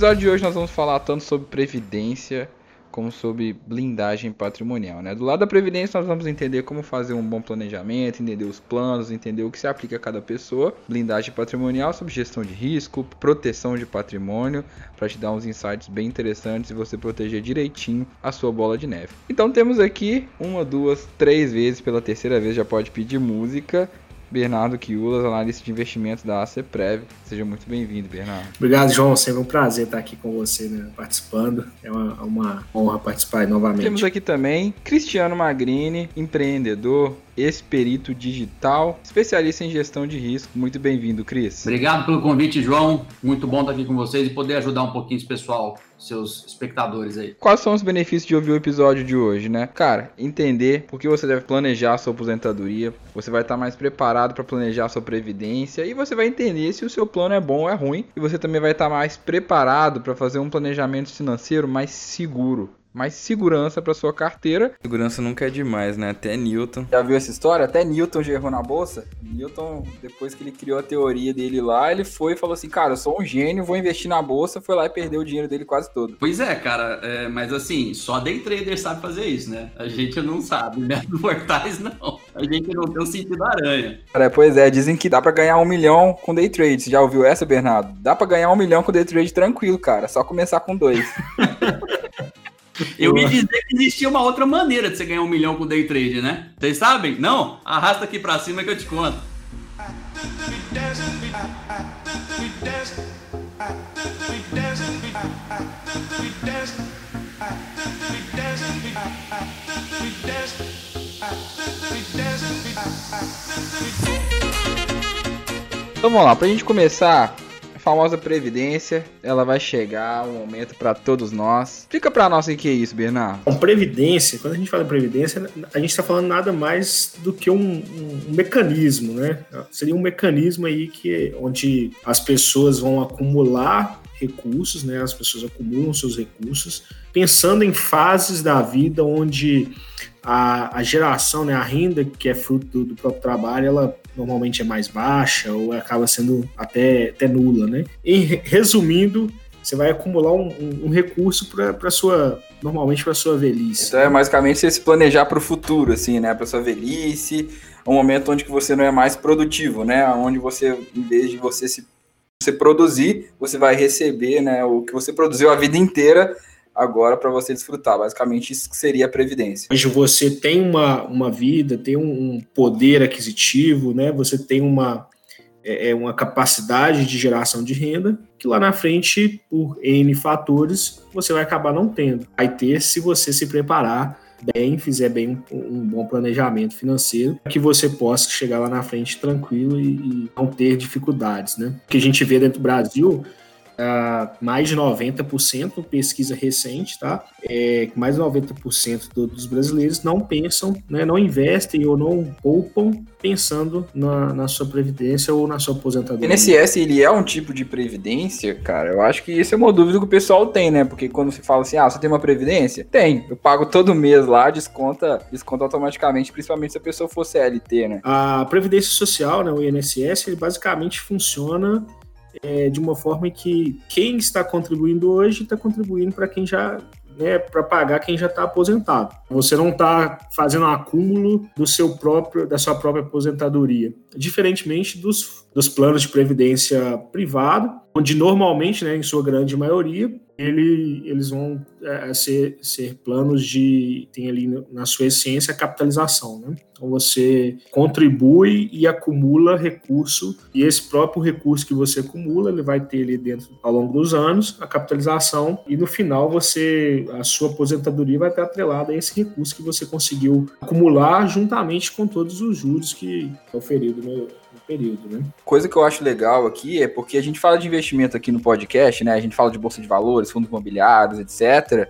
Episódio de hoje nós vamos falar tanto sobre previdência como sobre blindagem patrimonial. Né? Do lado da previdência nós vamos entender como fazer um bom planejamento, entender os planos, entender o que se aplica a cada pessoa. Blindagem patrimonial sobre gestão de risco, proteção de patrimônio, para te dar uns insights bem interessantes e você proteger direitinho a sua bola de neve. Então temos aqui uma, duas, três vezes, pela terceira vez já pode pedir música. Bernardo Quiulas, analista de investimentos da ACPrev. Seja muito bem-vindo, Bernardo. Obrigado, João. Sempre um prazer estar aqui com você, né, participando. É uma, uma honra participar novamente. Temos aqui também Cristiano Magrini, empreendedor, ex-perito digital, especialista em gestão de risco. Muito bem-vindo, Cris. Obrigado pelo convite, João. Muito bom estar aqui com vocês e poder ajudar um pouquinho esse pessoal, seus espectadores aí. Quais são os benefícios de ouvir o episódio de hoje, né? Cara, entender por que você deve planejar a sua aposentadoria, você vai estar mais preparado para planejar a sua previdência e você vai entender se o seu plano é bom ou é ruim e você também vai estar mais preparado para fazer um planejamento financeiro mais seguro mais segurança para sua carteira. Segurança nunca é demais, né? Até Newton. Já viu essa história? Até Newton já errou na bolsa. Newton, depois que ele criou a teoria dele lá, ele foi e falou assim: Cara, eu sou um gênio, vou investir na bolsa. Foi lá e perdeu o dinheiro dele quase todo. Pois é, cara, é, mas assim, só day trader sabe fazer isso, né? A gente não sabe, né? Mortais não. A gente não tem o sentido aranha. Cara, pois é, dizem que dá para ganhar um milhão com day trade. Você já ouviu essa, Bernardo? Dá para ganhar um milhão com day trade tranquilo, cara. Só começar com dois. Eu ia dizer que existia uma outra maneira de você ganhar um milhão com day trade, né? Vocês sabem? Não? Arrasta aqui pra cima que eu te conto. Então vamos lá, pra gente começar, famosa previdência, ela vai chegar um momento para todos nós. Explica para nós o que é isso, Bernardo. Bom, previdência, quando a gente fala em previdência, a gente está falando nada mais do que um, um, um, mecanismo, né? Seria um mecanismo aí que onde as pessoas vão acumular recursos, né? As pessoas acumulam seus recursos, pensando em fases da vida onde a, a geração, né, a renda que é fruto do, do próprio trabalho, ela normalmente é mais baixa ou acaba sendo até, até nula, né? E resumindo, você vai acumular um, um, um recurso para sua normalmente para sua velhice. Então é basicamente você se planejar para o futuro, assim, né? Para sua velhice, um momento onde que você não é mais produtivo, né? Onde você, em vez de você se você produzir, você vai receber, né? O que você produziu a vida inteira agora para você desfrutar. Basicamente, isso seria a previdência. Hoje você tem uma, uma vida, tem um poder aquisitivo, né? Você tem uma, é, é, uma capacidade de geração de renda que lá na frente, por N fatores, você vai acabar não tendo. Vai ter se você se preparar bem, fizer bem um, um bom planejamento financeiro, que você possa chegar lá na frente tranquilo e, e não ter dificuldades, né? O que a gente vê dentro do Brasil Uh, mais de 90%, pesquisa recente, tá? É, mais de 90% do, dos brasileiros não pensam, né, não investem ou não poupam pensando na, na sua previdência ou na sua aposentadoria. O INSS, ele é um tipo de previdência, cara? Eu acho que isso é uma dúvida que o pessoal tem, né? Porque quando se fala assim, ah, você tem uma previdência? Tem. Eu pago todo mês lá, desconta, desconta automaticamente, principalmente se a pessoa for CLT, né? A previdência social, né, o INSS, ele basicamente funciona é, de uma forma que quem está contribuindo hoje está contribuindo para quem já né, para pagar quem já está aposentado. Você não está fazendo um acúmulo do seu próprio, da sua própria aposentadoria, diferentemente dos, dos planos de previdência privado, onde normalmente, né, em sua grande maioria, ele, eles vão é, ser, ser planos de. tem ali na sua essência a capitalização. Né? Então você contribui e acumula recurso, e esse próprio recurso que você acumula, ele vai ter ali dentro ao longo dos anos a capitalização, e no final você a sua aposentadoria vai estar atrelada a esse recurso que você conseguiu acumular juntamente com todos os juros que é oferido no, período, né? Coisa que eu acho legal aqui é porque a gente fala de investimento aqui no podcast, né? A gente fala de bolsa de valores, fundos imobiliários, etc.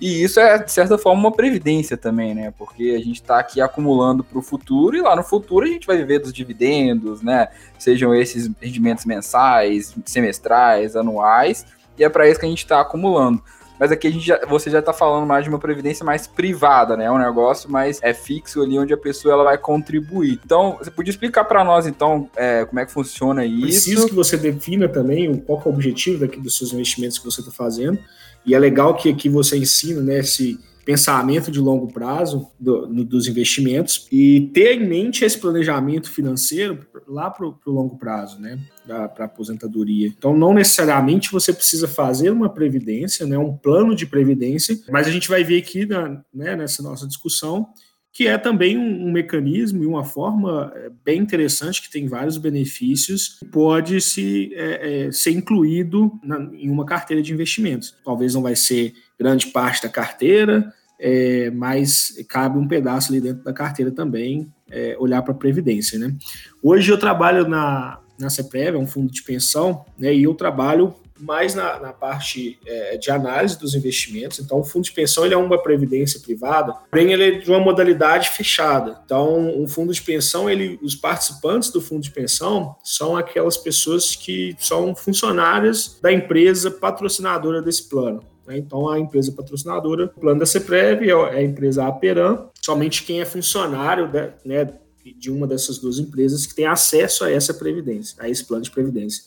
E isso é, de certa forma, uma previdência também, né? Porque a gente está aqui acumulando para o futuro e lá no futuro a gente vai viver dos dividendos, né? Sejam esses rendimentos mensais, semestrais, anuais, e é para isso que a gente está acumulando. Mas aqui a gente já, você já está falando mais de uma previdência mais privada, né? É um negócio mais é fixo ali onde a pessoa ela vai contribuir. Então, você podia explicar para nós então é, como é que funciona isso? Preciso que você defina também qual é o objetivo daqui dos seus investimentos que você está fazendo e é legal que aqui você ensina né, esse pensamento de longo prazo do, no, dos investimentos e ter em mente esse planejamento financeiro lá para o longo prazo, né, para aposentadoria. Então, não necessariamente você precisa fazer uma previdência, né, um plano de previdência, mas a gente vai ver aqui na, né, nessa nossa discussão que é também um, um, mecanismo e uma forma é, bem interessante, que tem vários benefícios, pode se, é, é, ser incluído na, em uma carteira de investimentos. Talvez não vai ser grande parte da carteira, é, mas cabe um pedaço ali dentro da carteira também, olhar para a Previdência. Né? Hoje eu trabalho na, na CEPREV, é um fundo de pensão, né, e eu trabalho mais na, na parte é, de análise dos investimentos. Então, o fundo de pensão ele é uma previdência privada, porém ele é de uma modalidade fechada. Então, um fundo de pensão, ele, os participantes do fundo de pensão são aquelas pessoas que são funcionárias da empresa patrocinadora desse plano. Né? Então, a empresa patrocinadora, o plano da CEPREV é, é a empresa Aperam, somente quem é funcionário né, de uma dessas duas empresas que tem acesso a essa previdência, a esse plano de previdência.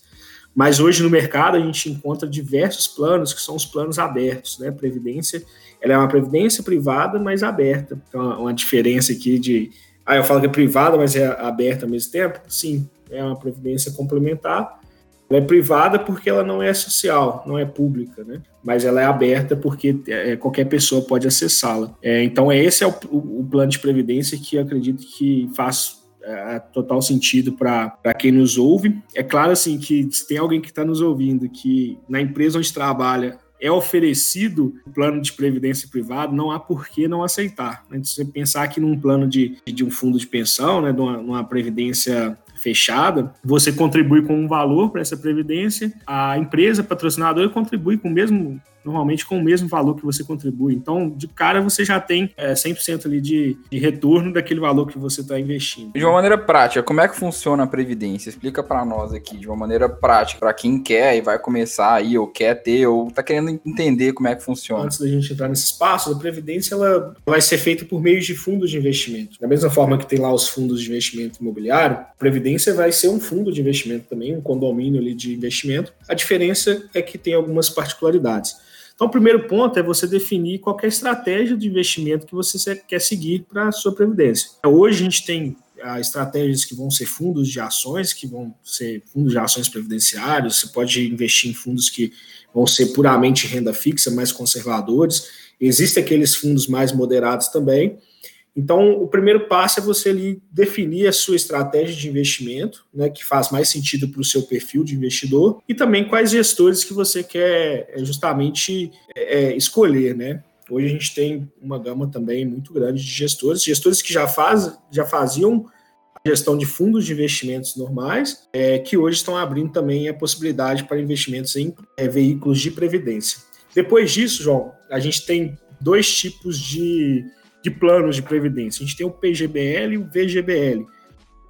Mas hoje no mercado a gente encontra diversos planos que são os planos abertos, né? Previdência, ela é uma previdência privada, mas aberta. Então, uma diferença aqui de, ah, eu falo que é privada, mas é aberta ao mesmo tempo. Sim, é uma previdência complementar. Ela é privada porque ela não é social, não é pública, né? Mas ela é aberta porque é, qualquer pessoa pode acessá-la. É, então, esse é o, o, o plano de previdência que eu acredito que faz é, total sentido para quem nos ouve. É claro assim que se tem alguém que está nos ouvindo que na empresa onde trabalha é oferecido plano de previdência privado, não há por que não aceitar. Né? Se você pensar aqui num plano de, de um fundo de pensão, né, de uma, uma previdência fechada, você contribui com um valor para essa previdência, a empresa patrocinadora contribui com o mesmo normalmente com o mesmo valor que você contribui. Então, de cara, você já tem é, 100% ali de, de retorno daquele valor que você está investindo. De uma maneira prática, como é que funciona a Previdência? Explica para nós aqui, de uma maneira prática, para quem quer e vai começar aí, ou quer ter, ou está querendo entender como é que funciona. Antes da gente entrar nesse espaço, a Previdência ela vai ser feita por meio de fundos de investimento. Da mesma forma que tem lá os fundos de investimento imobiliário, a Previdência vai ser um fundo de investimento também, um condomínio ali de investimento. A diferença é que tem algumas particularidades. Então, o primeiro ponto é você definir qual é a estratégia de investimento que você quer seguir para a sua previdência. Hoje a gente tem ah, estratégias que vão ser fundos de ações, que vão ser fundos de ações previdenciários, você pode investir em fundos que vão ser puramente renda fixa, mais conservadores. Existem aqueles fundos mais moderados também. Então, o primeiro passo é você ali definir a sua estratégia de investimento, né, que faz mais sentido para o seu perfil de investidor, e também quais gestores que você quer é, justamente é, escolher, né? Hoje a gente tem uma gama também muito grande de gestores, gestores que já, faz, já faziam gestão de fundos de investimentos normais, é, que hoje estão abrindo também a possibilidade para investimentos em é, veículos de previdência. Depois disso, João, a gente tem dois tipos de de planos de previdência. A gente tem o PGBL e o VGBL.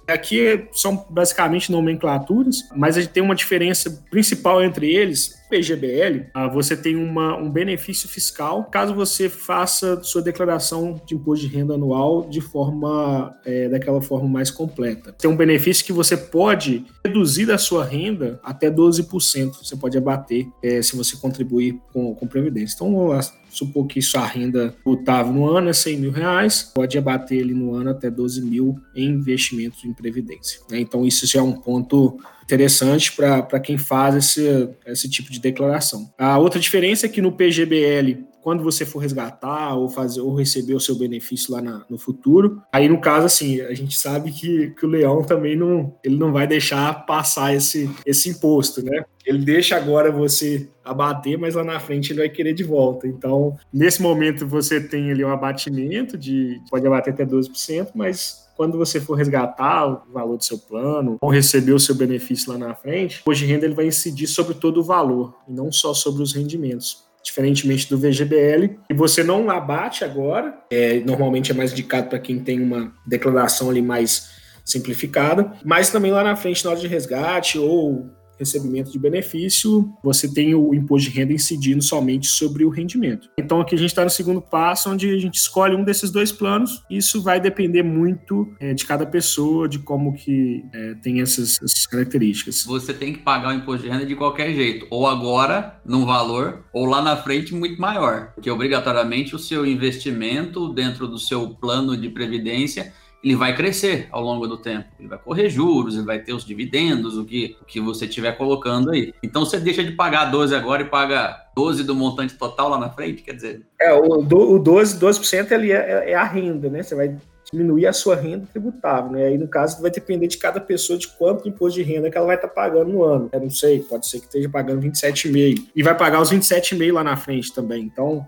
Aqui são basicamente nomenclaturas, mas a gente tem uma diferença principal entre eles. PGBL, ah, você tem uma, um benefício fiscal caso você faça sua declaração de imposto de renda anual de forma é, daquela forma mais completa. Tem um benefício que você pode reduzir a sua renda até 12%. Você pode abater é, se você contribuir com, com Previdência. Então, vamos supor que sua renda total no ano é 100 mil reais, pode abater ele no ano até 12 mil em investimentos em Previdência. Né? Então, isso já é um ponto interessante para quem faz esse, esse tipo de declaração. A outra diferença é que no PGBL, quando você for resgatar ou fazer ou receber o seu benefício lá na, no futuro, aí no caso assim, a gente sabe que, que o leão também não, ele não vai deixar passar esse, esse imposto, né? Ele deixa agora você abater, mas lá na frente ele vai querer de volta. Então, nesse momento você tem ali um abatimento de pode abater até 12%, mas quando você for resgatar o valor do seu plano ou receber o seu benefício lá na frente, o de renda ele vai incidir sobre todo o valor e não só sobre os rendimentos. Diferentemente do VGBL, e você não abate agora, é, normalmente é mais indicado para quem tem uma declaração ali mais simplificada, mas também lá na frente, na hora de resgate ou recebimento de benefício, você tem o imposto de renda incidindo somente sobre o rendimento. Então aqui a gente está no segundo passo, onde a gente escolhe um desses dois planos. Isso vai depender muito é, de cada pessoa, de como que é, tem essas, essas, características. Você tem que pagar o imposto de renda de qualquer jeito, ou agora num valor, ou lá na frente muito maior, porque obrigatoriamente o seu investimento dentro do seu plano de previdência ele vai crescer ao longo do tempo. Ele vai correr juros, ele vai ter os dividendos, o que, o que você estiver colocando aí. Então você deixa de pagar 12 agora e paga 12 do montante total lá na frente, quer dizer. É, o, o 12, 12% ali é, é a renda, né? Você vai diminuir a sua renda tributável, né? Aí, no caso, vai depender de cada pessoa de quanto imposto de renda que ela vai estar tá pagando no ano. Eu não sei, pode ser que esteja pagando 27,5. E vai pagar os 27,5 lá na frente também. Então,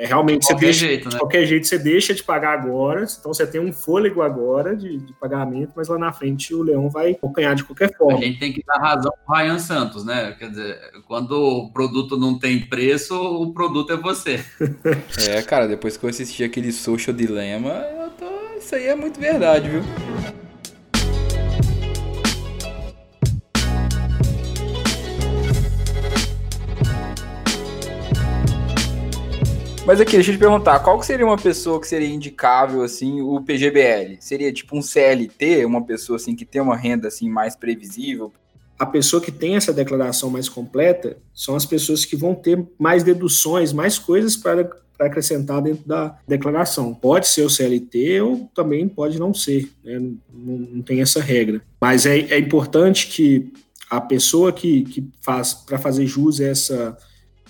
é, realmente, de você deixa, jeito, né? de qualquer jeito, você deixa de pagar agora, então você tem um fôlego agora de, de pagamento, mas lá na frente o leão vai ganhar de qualquer forma. A gente tem que dar razão pro Ryan Santos, né? Quer dizer, quando o produto não tem preço, o produto é você. é, cara, depois que eu assisti aquele Social Dilemma, eu tô... isso aí é muito verdade, viu? Mas aqui, deixa eu te perguntar, qual que seria uma pessoa que seria indicável, assim, o PGBL? Seria tipo um CLT, uma pessoa, assim, que tem uma renda, assim, mais previsível? A pessoa que tem essa declaração mais completa são as pessoas que vão ter mais deduções, mais coisas para, para acrescentar dentro da declaração. Pode ser o CLT ou também pode não ser, né? não, não, tem essa regra. Mas é, é importante que a pessoa que, que faz, para fazer jus a essa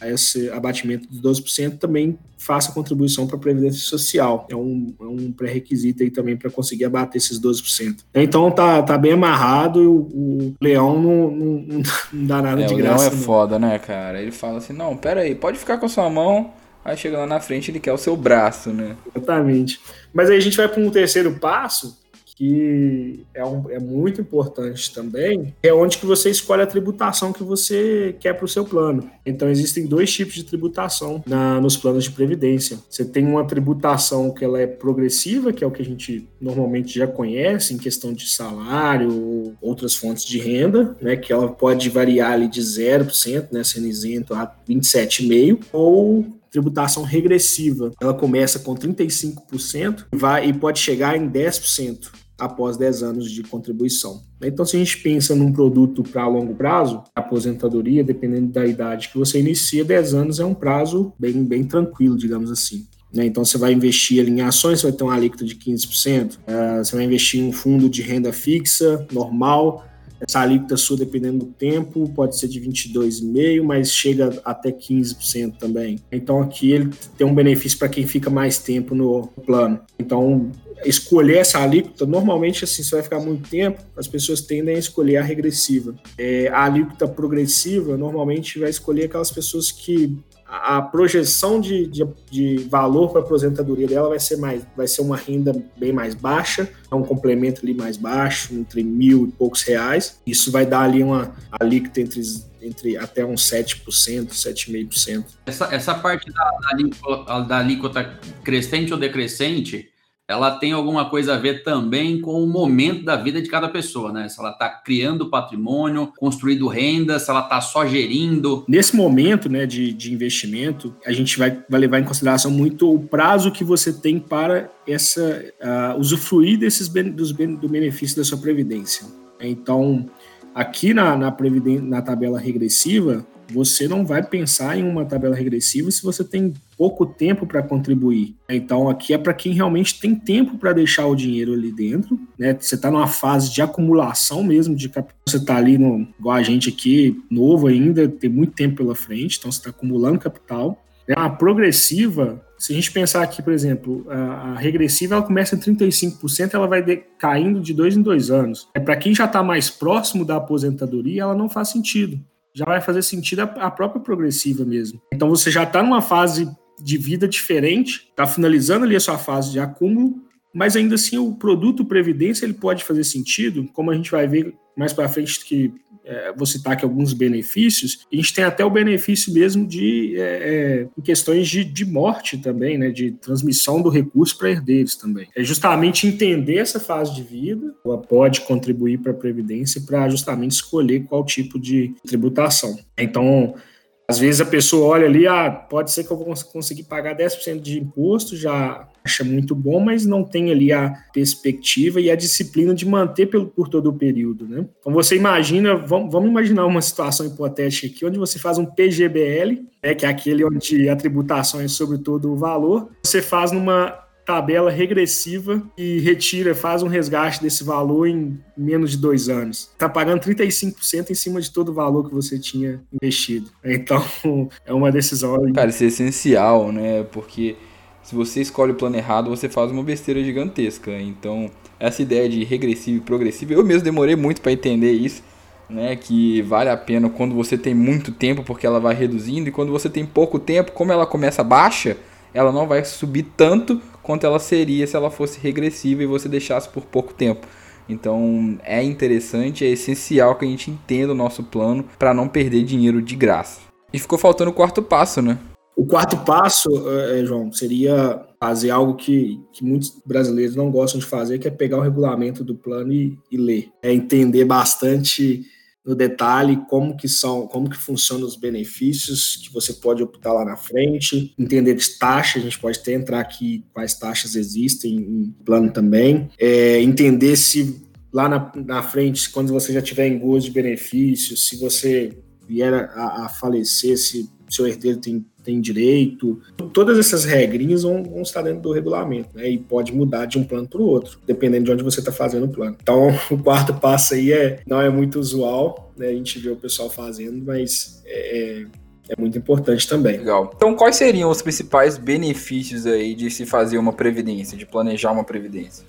esse abatimento de 12% também faça contribuição para a Previdência Social. É um, é um pré-requisito aí também para conseguir abater esses 12%. Então tá, tá bem amarrado e o, o Leão não, não, não, dá nada é, de graça. O Leão é não. foda, né, cara? Ele fala assim, não, pera aí, pode ficar com a sua mão, aí chega lá na frente ele quer o seu braço, né? Exatamente. Mas aí a gente vai para um terceiro passo, que é, um, é muito importante também, é onde que você escolhe a tributação que você quer para o seu plano. Então, existem dois tipos de tributação na, nos planos de previdência. Você tem uma tributação que ela é progressiva, que é o que a gente normalmente já conhece em questão de salário ou outras fontes de renda, né, que ela pode variar ali de 0%, né, sendo isento a 27,5%, ou tributação regressiva. Ela começa com 35% vai, e pode chegar em 10% após 10 anos de contribuição. Então, se a gente pensa num produto para longo prazo, aposentadoria, dependendo da idade que você inicia, 10 anos é um prazo bem, bem tranquilo, digamos assim. Né? Então, você vai investir em ações, você vai ter uma alíquota de 15%. Uh, você vai investir em um fundo de renda fixa, normal. Essa alíquota sua, dependendo do tempo, pode ser de 22,5%, mas chega até 15% também. Então, aqui ele tem um benefício para quem fica mais tempo no plano. Então, escolher essa alíquota, normalmente assim, você vai ficar muito tempo, as pessoas tendem a escolher a regressiva. É, a alíquota progressiva, normalmente vai escolher aquelas pessoas que a projeção de, de, de valor para a aposentadoria dela vai ser mais, vai ser uma renda bem mais baixa, é um complemento ali mais baixo, entre mil e poucos reais. Isso vai dar ali uma alíquota entre, entre até uns 7%, 7,5%. Essa, essa parte da, da, alíquota, da alíquota crescente ou decrescente, ela tem alguma coisa a ver também com o momento da vida de cada pessoa, né? Se ela está criando patrimônio, construindo renda, se ela está só gerindo. Nesse momento né, de, de investimento, a gente vai, vai levar em consideração muito o prazo que você tem para essa uh, usufruir desses dos, do benefício da sua previdência. Então, aqui na, na, na tabela regressiva, você não vai pensar em uma tabela regressiva se você tem pouco tempo para contribuir. Então, aqui é para quem realmente tem tempo para deixar o dinheiro ali dentro. Né? Você está numa fase de acumulação mesmo de capital. Você está ali, no, igual a gente aqui, novo ainda, tem muito tempo pela frente, então você está acumulando capital. É a progressiva, se a gente pensar aqui, por exemplo, a, a regressiva ela começa em 35%, ela vai de, caindo de dois em dois anos. É para quem já está mais próximo da aposentadoria, ela não faz sentido já vai fazer sentido a, própria progressiva mesmo. Então você já está numa fase de vida diferente, está finalizando ali a sua fase de acúmulo, mas ainda assim o produto previdência ele pode fazer sentido, como a gente vai ver mais para frente que é, vou citar aqui alguns benefícios, a gente tem até o benefício mesmo de é, é, questões de, de morte também, né, de transmissão do recurso para herdeiros também. É justamente entender essa fase de vida, ela pode contribuir para a Previdência para justamente escolher qual tipo de tributação. Então, às vezes a pessoa olha ali, ah, pode ser que eu vou conseguir pagar 10% de imposto, já acha muito bom, mas não tem ali a perspectiva e a disciplina de manter pelo, por todo o período, né? Então você imagina, vamos, vamos imaginar uma situação hipotética aqui, onde você faz um PGBL, né, que é aquele onde a tributação é sobre todo o valor, você faz numa tabela regressiva e retira, faz um resgate desse valor em menos de dois anos. Está pagando 35% em cima de todo o valor que você tinha investido. Então, é uma decisão. Cara, isso é essencial, né? Porque se você escolhe o plano errado, você faz uma besteira gigantesca. Então, essa ideia de regressivo e progressivo, eu mesmo demorei muito para entender isso. Né, que vale a pena quando você tem muito tempo, porque ela vai reduzindo, e quando você tem pouco tempo, como ela começa baixa, ela não vai subir tanto quanto ela seria se ela fosse regressiva e você deixasse por pouco tempo. Então é interessante, é essencial que a gente entenda o nosso plano para não perder dinheiro de graça. E ficou faltando o quarto passo, né? O quarto passo, é, João, seria fazer algo que, que muitos brasileiros não gostam de fazer, que é pegar o regulamento do plano e, e ler. É entender bastante no detalhe como que são, como que funcionam os benefícios que você pode optar lá na frente, entender de taxas, a gente pode até entrar aqui quais taxas existem em plano também, é, entender se lá na, na frente, quando você já tiver em gozo de benefícios, se você vier a, a falecer, se seu herdeiro tem tem direito. Todas essas regrinhas vão, vão estar dentro do regulamento, né? E pode mudar de um plano para o outro, dependendo de onde você está fazendo o plano. Então, o quarto passo aí é, não é muito usual, né? A gente vê o pessoal fazendo, mas é, é muito importante também. Legal. Então, quais seriam os principais benefícios aí de se fazer uma previdência, de planejar uma previdência?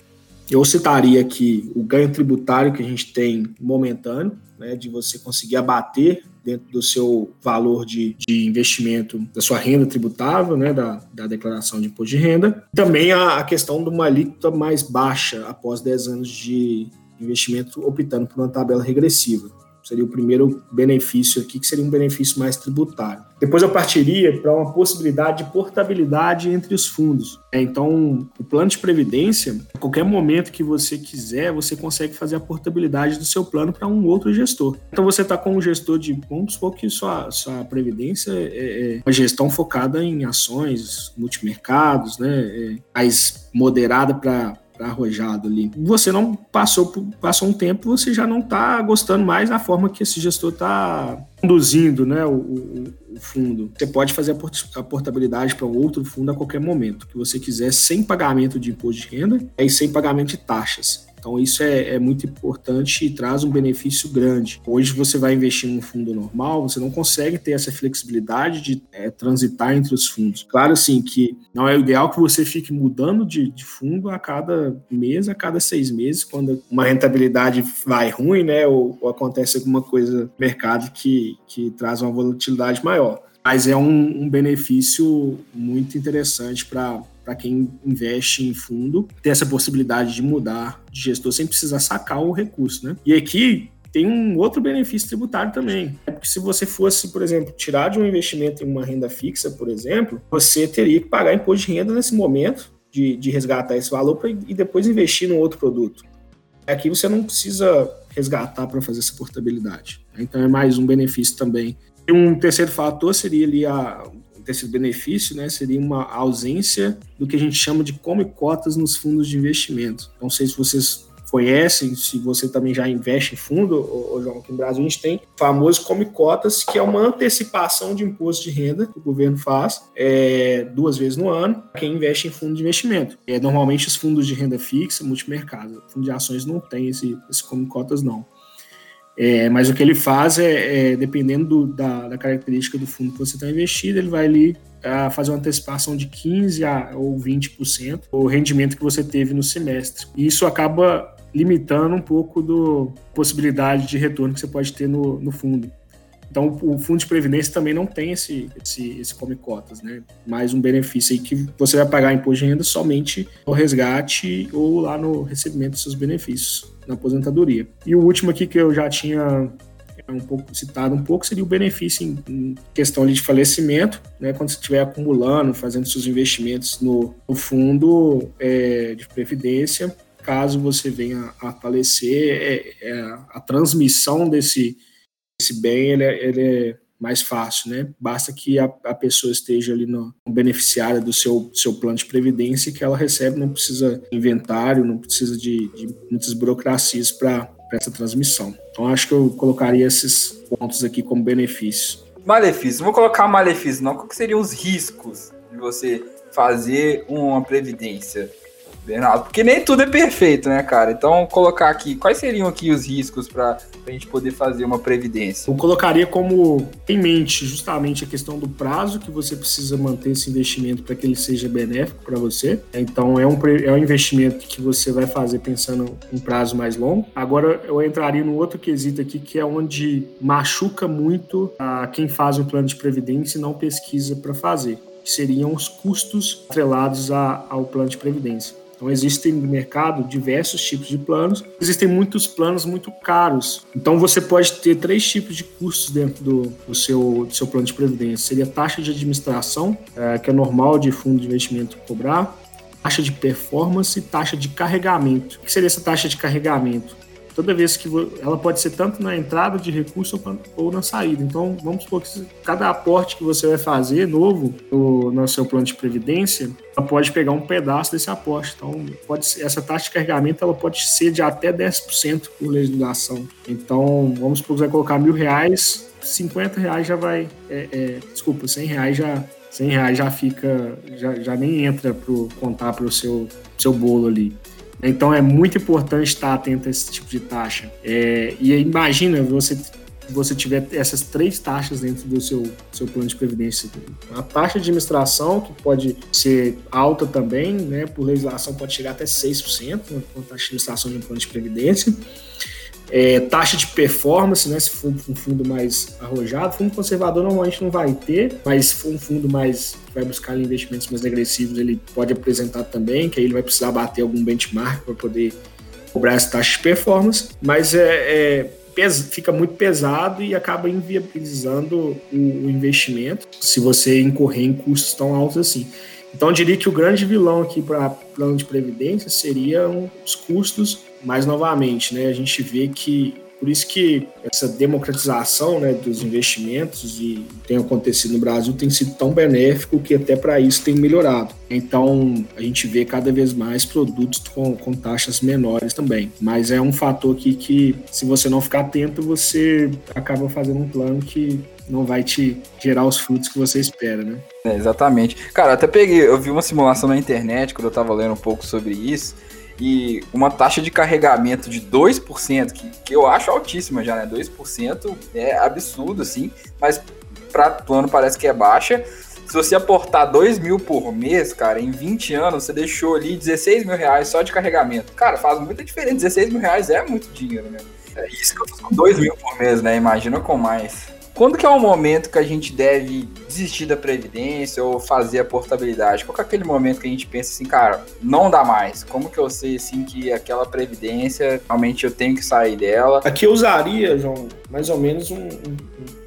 Eu citaria aqui o ganho tributário que a gente tem momentâneo, né, de você conseguir abater dentro do seu valor de, de investimento, da sua renda tributável, né, da, da declaração de imposto de renda. Também a, a questão de uma alíquota mais baixa após 10 anos de investimento, optando por uma tabela regressiva. Seria o primeiro benefício aqui, que seria um benefício mais tributário. Depois eu partiria para uma possibilidade de portabilidade entre os fundos. É, então, o plano de previdência, a qualquer momento que você quiser, você consegue fazer a portabilidade do seu plano para um outro gestor. Então, você está com um gestor de, vamos supor que sua, sua previdência é, é uma gestão focada em ações, multimercados, né, é mais moderada para arrojado ali. Você não passou, passou um tempo, você já não está gostando mais da forma que esse gestor está conduzindo né, o, o, o, fundo. Você pode fazer a portabilidade para um outro fundo a qualquer momento que você quiser, sem pagamento de imposto de renda e sem pagamento de taxas. Então, isso é, é, muito importante e traz um benefício grande. Hoje, você vai investir em um fundo normal, você não consegue ter essa flexibilidade de é, transitar entre os fundos. Claro, sim, que não é ideal que você fique mudando de, de, fundo a cada mês, a cada seis meses, quando uma rentabilidade vai ruim, né, ou, ou acontece alguma coisa no mercado que, que traz uma volatilidade maior. Mas é um, um benefício muito interessante para para quem investe em fundo, ter essa possibilidade de mudar de gestor sem precisar sacar o recurso, né? E aqui tem um outro benefício tributário também. É porque se você fosse, por exemplo, tirar de um investimento em uma renda fixa, por exemplo, você teria que pagar imposto de renda nesse momento de, de resgatar esse valor pra, e depois investir num outro produto. Aqui você não precisa resgatar para fazer essa portabilidade. Então é mais um benefício também. E um terceiro fator seria ali a benefício, né, seria uma ausência do que a gente chama de come cotas nos fundos de investimento. Não sei se vocês conhecem, se você também já investe em fundo, ou, João, aqui no Brasil a gente tem o famoso come cotas, que é uma antecipação de imposto de renda que o governo faz é, duas vezes no ano quem investe em fundo de investimento. É, normalmente os fundos de renda fixa, multimercado, fundo de ações não tem esse, esse come cotas não. É, mas o que ele faz é, é dependendo do, da, da, característica do fundo que você está investido, ele vai ali a fazer uma antecipação de 15% a, ou 20% o rendimento que você teve no semestre. E isso acaba limitando um pouco da possibilidade de retorno que você pode ter no, no fundo. Então, o fundo de previdência também não tem esse, esse, esse come cotas, né? Mais um benefício aí que você vai pagar imposto de renda somente no resgate ou lá no recebimento dos seus benefícios na aposentadoria. E o último aqui que eu já tinha é um pouco citado um pouco seria o benefício em, em questão de falecimento, né, quando você estiver acumulando, fazendo seus investimentos no, no fundo é, de previdência, caso você venha a falecer, é, é, a transmissão desse, desse bem ele é, ele é, mais fácil, né? Basta que a, a pessoa esteja ali no, no beneficiária do seu, seu plano de previdência que ela recebe, não precisa de inventário, não precisa de, de muitas burocracias para essa transmissão. Então acho que eu colocaria esses pontos aqui como benefícios. Malefício, vou colocar malefício, não. Qual seriam os riscos de você fazer uma previdência? Bernardo, porque nem tudo é perfeito, né, cara? Então, colocar aqui, quais seriam aqui os riscos para a gente poder fazer uma previdência? Eu colocaria como em mente justamente a questão do prazo que você precisa manter esse investimento para que ele seja benéfico para você. Então, é um, é um investimento que você vai fazer pensando em prazo mais longo. Agora, eu entraria no outro quesito aqui, que é onde machuca muito a quem faz um plano de previdência e não pesquisa para fazer que seriam os custos atrelados a, ao plano de previdência. Então, existem no mercado diversos tipos de planos. Existem muitos planos muito caros. Então, você pode ter três tipos de custos dentro do, do seu, do seu plano de previdência. Seria taxa de administração, é, que é normal de fundo de investimento cobrar, taxa de performance e taxa de carregamento. O que seria essa taxa de carregamento? Toda vez que ela pode ser tanto na entrada de recurso ou na saída. Então, vamos supor que cada aporte que você vai fazer novo no, seu plano de previdência, ela pode pegar um pedaço desse aporte. Então, pode ser, essa taxa de carregamento ela pode ser de até 10% por legislação. Então, vamos supor que você vai colocar mil reais, 50 reais já vai, é, é, desculpa, 100 reais já 100 reais já fica, já, já nem entra para contar para o seu, seu bolo ali. Então é muito importante estar atento a esse tipo de taxa. É, e imagina você você tiver essas três taxas dentro do seu, seu plano de previdência. A taxa de administração, que pode ser alta também, né, por legislação pode chegar até 6%, né, a taxa de administração de um plano de previdência. É, taxa de performance, né? Se for um fundo mais arrojado, fundo conservador normalmente não vai ter, mas se for um fundo mais que vai buscar investimentos mais agressivos, ele pode apresentar também, que aí ele vai precisar bater algum benchmark para poder cobrar essa taxa de performance, mas é, é fica muito pesado e acaba inviabilizando o, o investimento se você incorrer em custos tão altos assim. Então, eu diria que o grande vilão aqui para plano de previdência seriam os custos mas novamente, né, a gente vê que por isso que essa democratização né, dos investimentos e tem acontecido no Brasil tem sido tão benéfico que até para isso tem melhorado. Então a gente vê cada vez mais produtos com, com taxas menores também. Mas é um fator aqui que se você não ficar atento, você acaba fazendo um plano que não vai te gerar os frutos que você espera, né? É, exatamente. Cara, até peguei, eu vi uma simulação na internet quando eu tava lendo um pouco sobre isso e uma taxa de carregamento de 2%, que, que eu acho altíssima já, né? 2% é absurdo, assim, mas para plano parece que é baixa. Se você aportar 2 mil por mês, cara, em 20 anos, você deixou ali 16 mil reais só de carregamento. Cara, faz muita diferença. 16 mil reais é muito dinheiro, né? É isso que eu faço com 2 mil por mês, né? Imagina com mais. Quando que é o momento que a gente deve desistir da previdência ou fazer a portabilidade? Qual que é aquele momento que a gente pensa assim, cara, não dá mais? Como que eu sei assim que aquela previdência realmente eu tenho que sair dela? Aqui eu usaria, João, mais ou menos um, um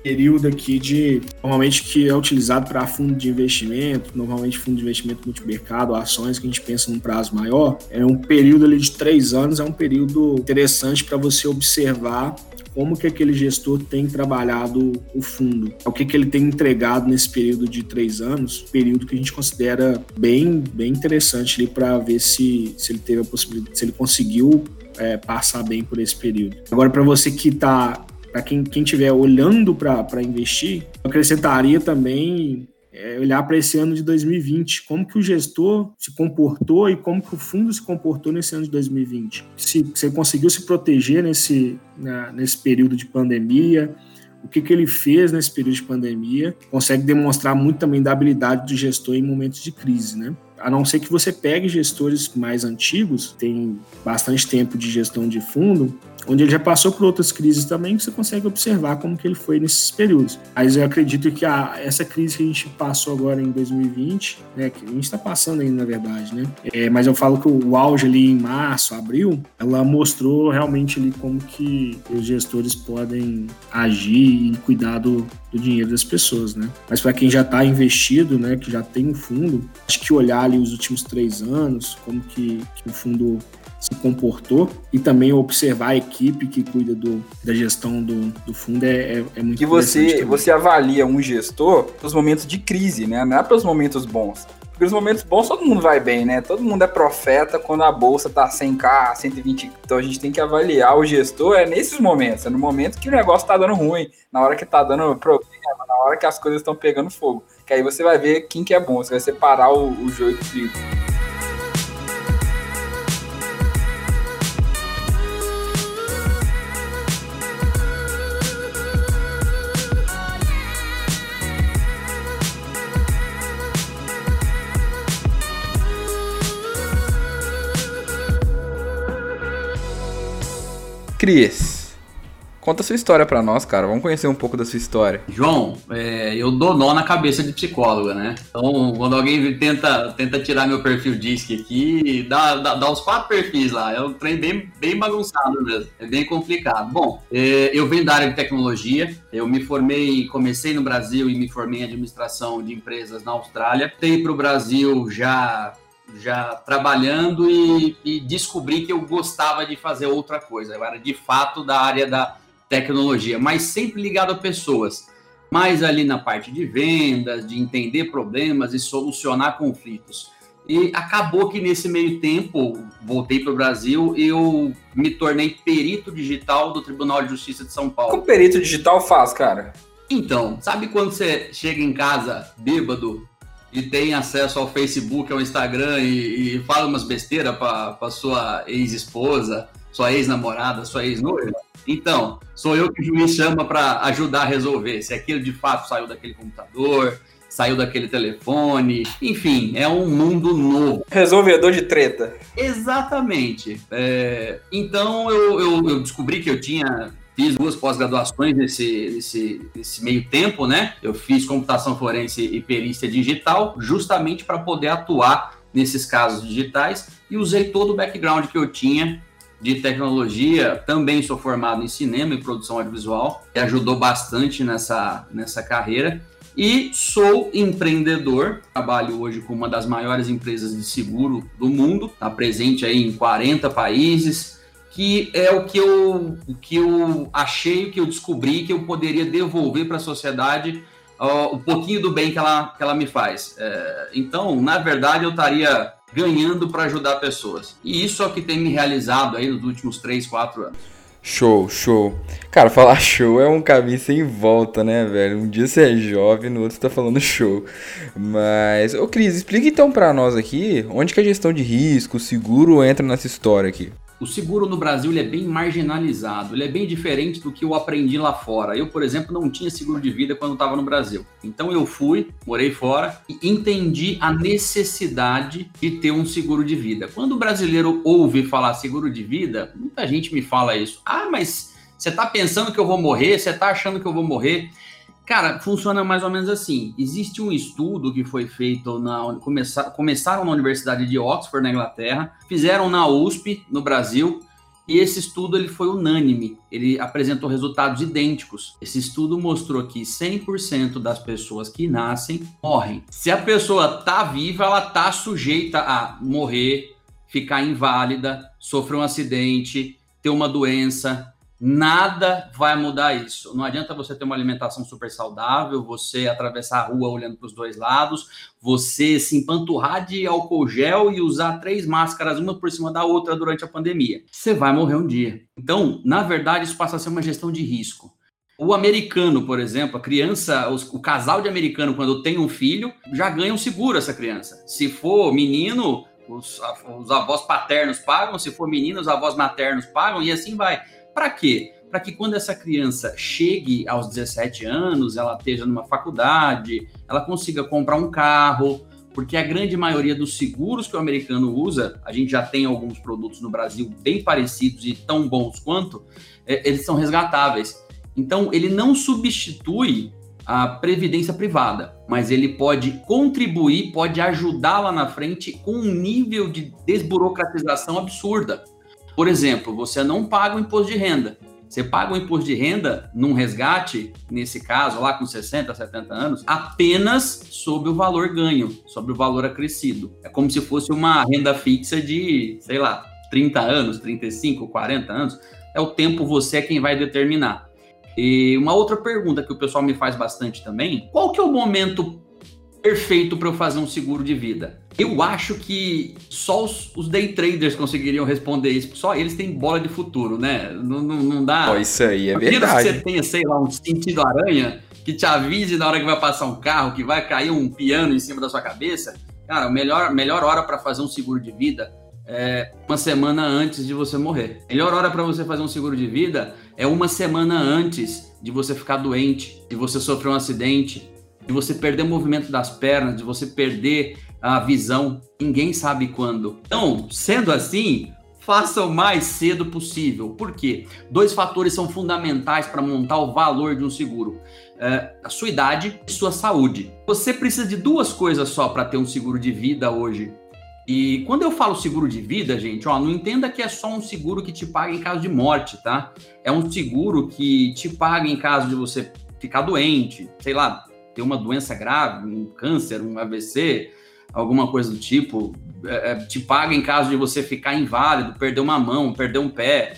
período aqui de normalmente que é utilizado para fundo de investimento, normalmente fundo de investimento multimercado, ações que a gente pensa num prazo maior, é um período ali de três anos, é um período interessante para você observar como que aquele gestor tem trabalhado o fundo, o que, que ele tem entregado nesse período de três anos, período que a gente considera bem, bem interessante ali para ver se, se ele teve a possibilidade, se ele conseguiu é, passar bem por esse período. Agora, para você que está, para quem estiver olhando para investir, eu acrescentaria também é olhar para esse ano de 2020, como que o gestor se comportou e como que o fundo se comportou nesse ano de 2020. Se você conseguiu se proteger nesse, né, nesse período de pandemia, o que, que ele fez nesse período de pandemia, consegue demonstrar muito também da habilidade do gestor em momentos de crise, né? a não ser que você pegue gestores mais antigos, tem bastante tempo de gestão de fundo, onde ele já passou por outras crises também, que você consegue observar como que ele foi nesses períodos. Mas eu acredito que a, essa crise que a gente passou agora em 2020, né, que a gente está passando ainda, na verdade, né, é, mas eu falo que o auge ali em março, abril, ela mostrou realmente ali como que os gestores podem agir e cuidar do, do dinheiro das pessoas, né. Mas para quem já está investido, né, que já tem um fundo, acho que olhar ali os últimos três anos, como que, que o fundo se comportou e também observar a equipe que cuida do, da gestão do, do fundo é, é, é muito E você, você avalia um gestor pelos momentos de crise, né? Não é pelos momentos bons. Porque nos momentos bons todo mundo vai bem, né? Todo mundo é profeta quando a bolsa tá 100k, 120. Então a gente tem que avaliar o gestor é nesses momentos, é no momento que o negócio tá dando ruim, na hora que tá dando problema, na hora que as coisas estão pegando fogo. Que aí você vai ver quem que é bom, você vai separar o, o joio do trigo. Cris, conta sua história para nós, cara. Vamos conhecer um pouco da sua história. João, é, eu dou nó na cabeça de psicóloga, né? Então, quando alguém tenta, tenta tirar meu perfil DISC aqui, dá, dá, dá uns quatro perfis lá. É um trem bem, bem bagunçado mesmo. É bem complicado. Bom, é, eu venho da área de tecnologia. Eu me formei, comecei no Brasil e me formei em administração de empresas na Austrália. Tenho para o Brasil já já trabalhando e, e, descobri que eu gostava de fazer outra coisa. Eu era de fato da área da tecnologia, mas sempre ligado a pessoas. Mais ali na parte de vendas, de entender problemas e solucionar conflitos. E acabou que nesse meio tempo, voltei para o Brasil, eu me tornei perito digital do Tribunal de Justiça de São Paulo. O que perito digital faz, cara? Então, sabe quando você chega em casa bêbado e tem acesso ao Facebook, ao Instagram e, e fala umas besteiras para sua ex-esposa, sua ex-namorada, sua ex-noiva. Então, sou eu que o juiz chama para ajudar a resolver se aquilo de fato saiu daquele computador, saiu daquele telefone, enfim, é um mundo novo. Resolvedor de treta. Exatamente. É, então eu, eu, eu descobri que eu tinha Fiz duas pós-graduações nesse, nesse, nesse, meio tempo, né? Eu fiz computação forense e perícia digital, justamente para poder atuar nesses casos digitais e usei todo o background que eu tinha de tecnologia. Também sou formado em cinema e produção audiovisual, que ajudou bastante nessa, nessa carreira. E sou empreendedor, trabalho hoje com uma das maiores empresas de seguro do mundo, está presente aí em 40 países, que é o que eu, o que eu achei, que eu descobri que eu poderia devolver para a sociedade o pouquinho do bem que ela, que ela me faz. É, então, na verdade, eu estaria ganhando para ajudar pessoas. E isso é o que tem me realizado aí nos últimos 3, 4 anos. Show, show. Cara, falar show é um caminho sem volta, né, velho? Um dia você é jovem, no outro você tá falando show. Mas, ô Cris, explica então para nós aqui onde que a gestão de risco, seguro entra nessa história aqui. O seguro no Brasil ele é bem marginalizado, ele é bem diferente do que eu aprendi lá fora. Eu, por exemplo, não tinha seguro de vida quando estava no Brasil. Então eu fui, morei fora e entendi a necessidade de ter um seguro de vida. Quando o brasileiro ouve falar seguro de vida, muita gente me fala isso. Ah, mas você está pensando que eu vou morrer? Você está achando que eu vou morrer? Cara, funciona mais ou menos assim. Existe um estudo que foi feito na começar, começaram na Universidade de Oxford na Inglaterra, fizeram na USP no Brasil e esse estudo ele foi unânime. Ele apresentou resultados idênticos. Esse estudo mostrou que 100% das pessoas que nascem morrem. Se a pessoa tá viva, ela tá sujeita a morrer, ficar inválida, sofrer um acidente, ter uma doença, Nada vai mudar isso. Não adianta você ter uma alimentação super saudável, você atravessar a rua olhando para os dois lados, você se empanturrar de álcool gel e usar três máscaras, uma por cima da outra durante a pandemia. Você vai morrer um dia. Então, na verdade, isso passa a ser uma gestão de risco. O americano, por exemplo, a criança, o casal de americano, quando tem um filho, já ganha um seguro essa criança. Se for menino, os, os avós paternos pagam, se for menino, os avós maternos pagam, e assim vai para quê? Para que quando essa criança chegue aos 17 anos, ela esteja numa faculdade, ela consiga comprar um carro, Porque a grande maioria dos seguros que o americano usa, a gente já tem alguns produtos no Brasil bem parecidos e tão bons quanto, é, eles são resgatáveis. Então, ele não substitui a previdência privada, mas ele pode contribuir, pode ajudar lá na frente com um nível de desburocratização absurda. Por exemplo, você não paga o imposto de renda. Você paga o imposto de renda num resgate, nesse caso, lá com 60, 70 anos, apenas sobre o valor ganho, sobre o valor acrescido. É como se fosse uma renda fixa de, sei lá, 30 anos, 35, 40 anos. É o tempo você é quem vai determinar. E uma outra pergunta que o pessoal me faz bastante também: qual que é o momento perfeito para eu fazer um seguro de vida? Eu acho que só os, os, day traders conseguiriam responder isso. Só eles têm bola de futuro, né? Não, não, não dá. Oh, isso aí é verdade. que você tenha, sei lá, um sentido aranha que te avise na hora que vai passar um carro, que vai cair um piano em cima da sua cabeça. Cara, a melhor, melhor hora para fazer um seguro de vida é uma semana antes de você morrer. Melhor hora para você fazer um seguro de vida é uma semana antes de você ficar doente, de você sofrer um acidente, de você perder o movimento das pernas, de você perder a visão. Ninguém sabe quando. Então, sendo assim, faça o mais cedo possível. Por quê? Dois fatores são fundamentais para montar o valor de um seguro: é, a sua idade e sua saúde. Você precisa de duas coisas só para ter um seguro de vida hoje. E quando eu falo seguro de vida, gente, ó, não entenda que é só um seguro que te paga em caso de morte, tá? É um seguro que te paga em caso de você ficar doente, sei lá, ter uma doença grave, um câncer, um AVC, alguma coisa do tipo. É, é, te paga em caso de você ficar inválido, perder uma mão, perder um pé.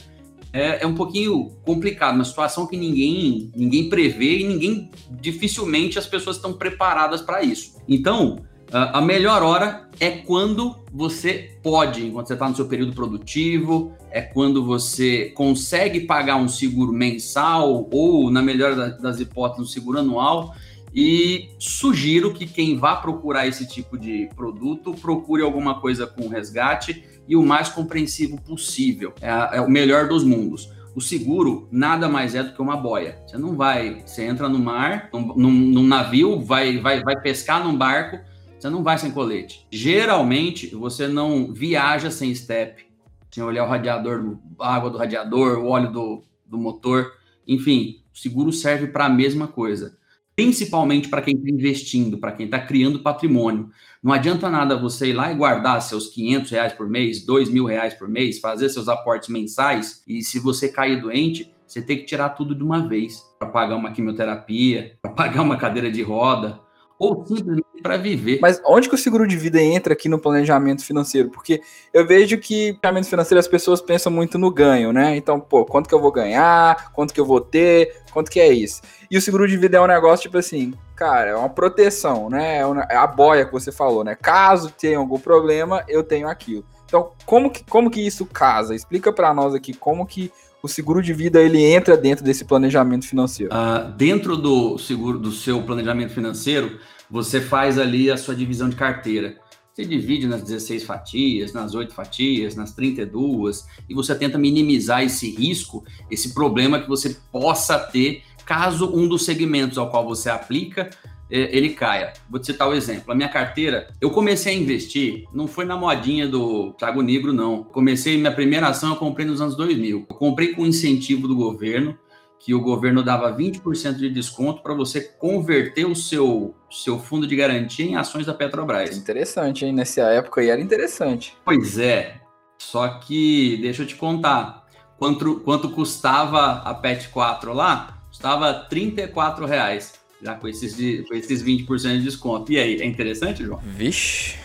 É, é um pouquinho complicado, uma situação que ninguém ninguém prevê e ninguém dificilmente as pessoas estão preparadas para isso. Então, a melhor hora é quando você pode, enquanto você está no seu período produtivo, é quando você consegue pagar um seguro mensal ou, na melhor das hipóteses, um seguro anual. E sugiro que quem vá procurar esse tipo de produto procure alguma coisa com resgate e o mais compreensivo possível. É, é o melhor dos mundos. O seguro nada mais é do que uma boia. Você não vai, você entra no mar, num, num navio, vai, vai, vai pescar num barco você não vai sem colete. Geralmente, você não viaja sem step, sem olhar o radiador, a água do radiador, o óleo do, do motor. Enfim, o seguro serve para a mesma coisa. Principalmente para quem está investindo, para quem está criando patrimônio. Não adianta nada você ir lá e guardar seus 500 reais por mês, 2 mil reais por mês, fazer seus aportes mensais e se você cair doente, você tem que tirar tudo de uma vez para pagar uma quimioterapia, para pagar uma cadeira de roda, ou simplesmente para viver. Mas onde que o seguro de vida entra aqui no planejamento financeiro? Porque eu vejo que planejamento financeiro as pessoas pensam muito no ganho, né? Então, pô, quanto que eu vou ganhar? Quanto que eu vou ter? Quanto que é isso? E o seguro de vida é um negócio tipo assim, cara, é uma proteção, né? É, é a boia que você falou, né? Caso tenha algum problema, eu tenho aquilo. Então, como que, como que isso casa? Explica para nós aqui como que o seguro de vida ele entra dentro desse planejamento financeiro? Uh, dentro do seguro do seu planejamento financeiro, você faz ali a sua divisão de carteira. Você divide nas 16 fatias, nas 8 fatias, nas 32, e você tenta minimizar esse risco, esse problema que você possa ter caso um dos segmentos ao qual você aplica ele caia. Vou te citar o um exemplo. A minha carteira, eu comecei a investir, não foi na modinha do Thiago Negro, não. Comecei, minha primeira ação eu comprei nos anos 2000. Eu comprei com incentivo do governo, que o governo dava 20% de desconto para você converter o seu, seu fundo de garantia em ações da Petrobras. Interessante, hein? Nessa época aí era interessante. Pois é. Só que, deixa eu te contar, quanto, quanto custava a PET 4 lá? Custava 34 reais já com esses, com esses 20% de desconto. E aí, é interessante, João? Vixe.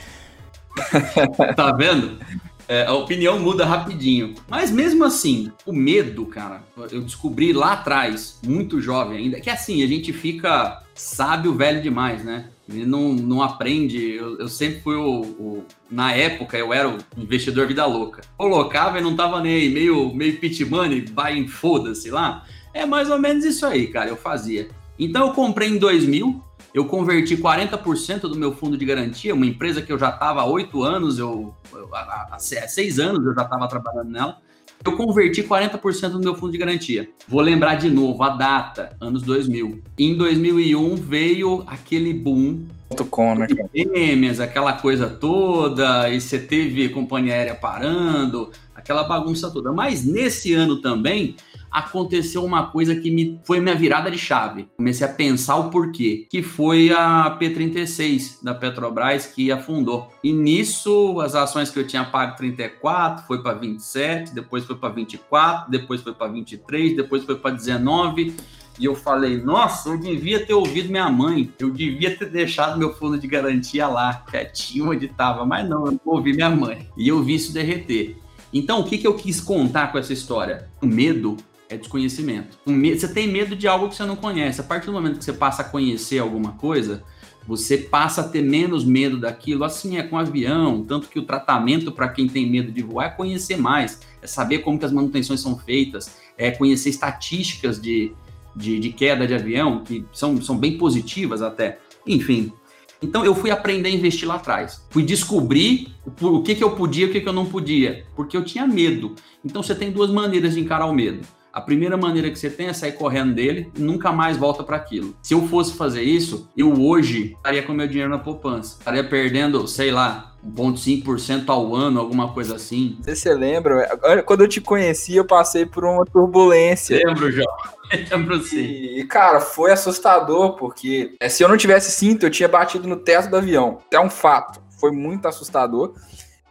tá vendo? É, a opinião muda rapidinho. Mas mesmo assim, o medo, cara, eu descobri lá atrás, muito jovem ainda, que assim, a gente fica sábio velho demais, né? Ele não, não aprende. Eu, eu sempre fui o, o, Na época, eu era o investidor vida louca. Colocava e não tava nem aí, meio, meio pit money, vai em foda-se lá. É mais ou menos isso aí, cara, eu fazia. Então eu comprei em 2000, eu converti 40% do meu fundo de garantia, uma empresa que eu já estava há oito anos, eu, há, seis anos eu já estava trabalhando nela. Eu converti 40% do meu fundo de garantia. Vou lembrar de novo a data, anos 2000. Em 2001 veio aquele boom com, né, Gêmeas, aquela coisa toda, e você teve companhia aérea parando, aquela bagunça toda. Mas nesse ano também aconteceu uma coisa que me foi minha virada de chave. Comecei a pensar o porquê, que foi a P36 da Petrobras que afundou. E nisso as ações que eu tinha pago 34 foi para 27, depois foi para 24, depois foi para 23, depois foi para 19 e eu falei, nossa, eu devia ter ouvido minha mãe, eu devia ter deixado meu fundo de garantia lá, quietinho onde estava, mas não, eu ouvi minha mãe. E eu vi isso derreter. Então, o que, que eu quis contar com essa história? O medo é desconhecimento. Você tem medo de algo que você não conhece. A partir do momento que você passa a conhecer alguma coisa, você passa a ter menos medo daquilo. Assim é com avião, tanto que o tratamento para quem tem medo de voar é conhecer mais, é saber como que as manutenções são feitas, é conhecer estatísticas de, de, de queda de avião, que são, são bem positivas até. Enfim, então eu fui aprender a investir lá atrás. Fui descobrir o que, que eu podia e o que, que eu não podia, porque eu tinha medo. Então você tem duas maneiras de encarar o medo. A primeira maneira que você tem é sair correndo dele e nunca mais volta para aquilo. Se eu fosse fazer isso, eu hoje estaria com meu dinheiro na poupança. Estaria perdendo, sei lá, 1,5% ao ano, alguma coisa assim. Você se lembra? Quando eu te conheci, eu passei por uma turbulência. Lembro, João. Lembro sim. E, cara, foi assustador, porque é, se eu não tivesse cinto, eu tinha batido no teto do avião. É um fato. Foi muito assustador.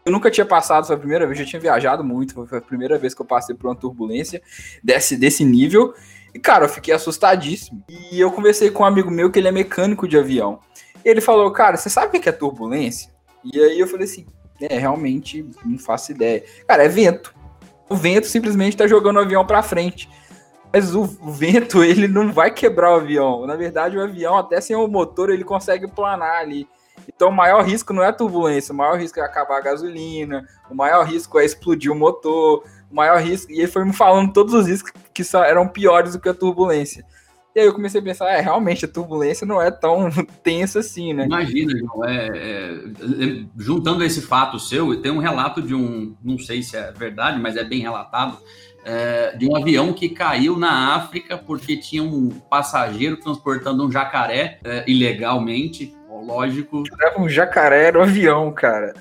Eu nunca tinha passado, foi a primeira vez, eu tinha viajado muito, foi a primeira vez que eu passei por uma turbulência desse, desse nível. E, cara, eu fiquei assustadíssimo. E eu conversei com um amigo meu que ele é mecânico de avião. E ele falou, cara, você sabe o que é turbulência? E aí eu falei assim, é, realmente não faço ideia. Cara, é vento. O vento simplesmente tá jogando o avião para frente. Mas o, vento, ele não vai quebrar o avião. Na verdade, o avião, até sem o motor, ele consegue planar ali. Então, o maior risco não é a turbulência, o maior risco é acabar a gasolina, o maior risco é explodir o motor, o maior risco. E ele foi me falando todos os riscos que eram piores do que a turbulência. E aí eu comecei a pensar, é, realmente a turbulência não é tão tensa assim, né? Imagina, João, é, é, é, juntando esse fato seu, tem um relato de um, não sei se é verdade, mas é bem relatado, é, de um avião que caiu na África porque tinha um passageiro transportando um jacaré é, ilegalmente lógico. Leva um jacaré no avião, cara.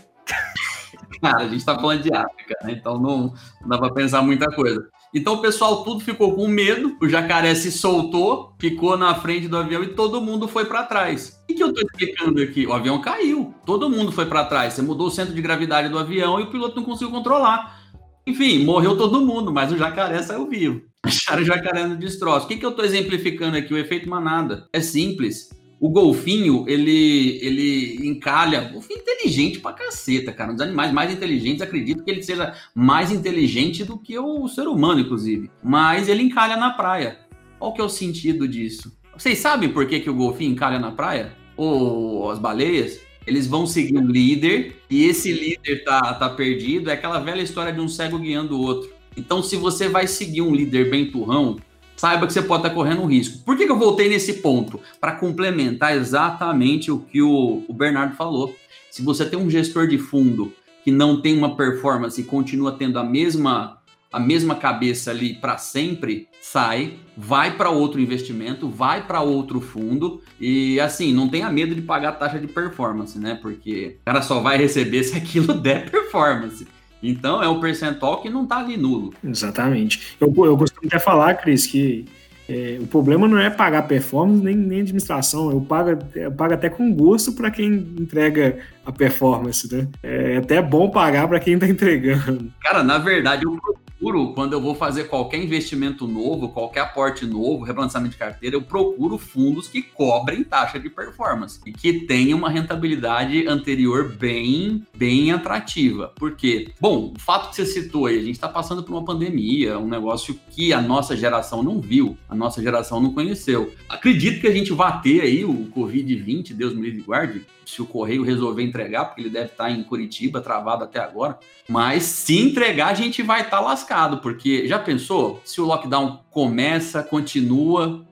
Cara, a gente tá falando de África, né? Então não, não dá pra pensar muita coisa. Então o pessoal tudo ficou com medo, o jacaré se soltou, ficou na frente do avião e todo mundo foi para trás. O que, eu tô explicando aqui? O avião caiu, todo mundo foi para trás. Você mudou o centro de gravidade do avião e o piloto não conseguiu controlar. Enfim, morreu todo mundo, mas o jacaré saiu vivo. Acharam o jacaré no destroço. O que, que eu tô exemplificando aqui? O efeito manada. É simples. O golfinho, ele, ele encalha. Golfinho é inteligente pra caceta, cara. Um dos animais mais inteligentes, acredito que ele seja mais inteligente do que o ser humano, inclusive. Mas ele encalha na praia. Qual que é o sentido disso? Vocês sabem por que, que o golfinho encalha na praia? Ou as baleias? Eles vão seguir um líder e esse líder tá, tá perdido. É aquela velha história de um cego guiando o outro. Então, se você vai seguir um líder bem turrão, saiba que você pode estar correndo um risco. Por que, que eu voltei nesse ponto? Para complementar exatamente o que o, o Bernardo falou. Se você tem um gestor de fundo que não tem uma performance e continua tendo a mesma a mesma cabeça ali para sempre, sai, vai para outro investimento, vai para outro fundo e assim, não tenha medo de pagar taxa de performance, né? Porque o cara só vai receber se aquilo der performance. Então é um percentual que não está ali nulo. Exatamente. Eu, eu costumo até falar, Cris, que é, o problema não é pagar performance nem, nem administração. Eu pago, eu pago até com gosto para quem entrega a performance, né? É até bom pagar para quem está entregando. Cara, na verdade, eu procuro, quando eu vou fazer qualquer investimento novo, qualquer aporte novo, rebalançamento de carteira, eu procuro fundos que cobrem taxa de performance e que tenham uma rentabilidade anterior bem, bem atrativa. Por quê? Bom, o fato que você citou aí, a gente está passando por uma pandemia, um negócio que a nossa geração não viu, a nossa geração não conheceu. Acredito que a gente vai ter aí o Covid-20, Deus me livre guarde, se o correio resolver entregar, porque ele deve estar em Curitiba, travado até agora. Mas se entregar, a gente vai estar lascado, porque já pensou se o lockdown começa, continua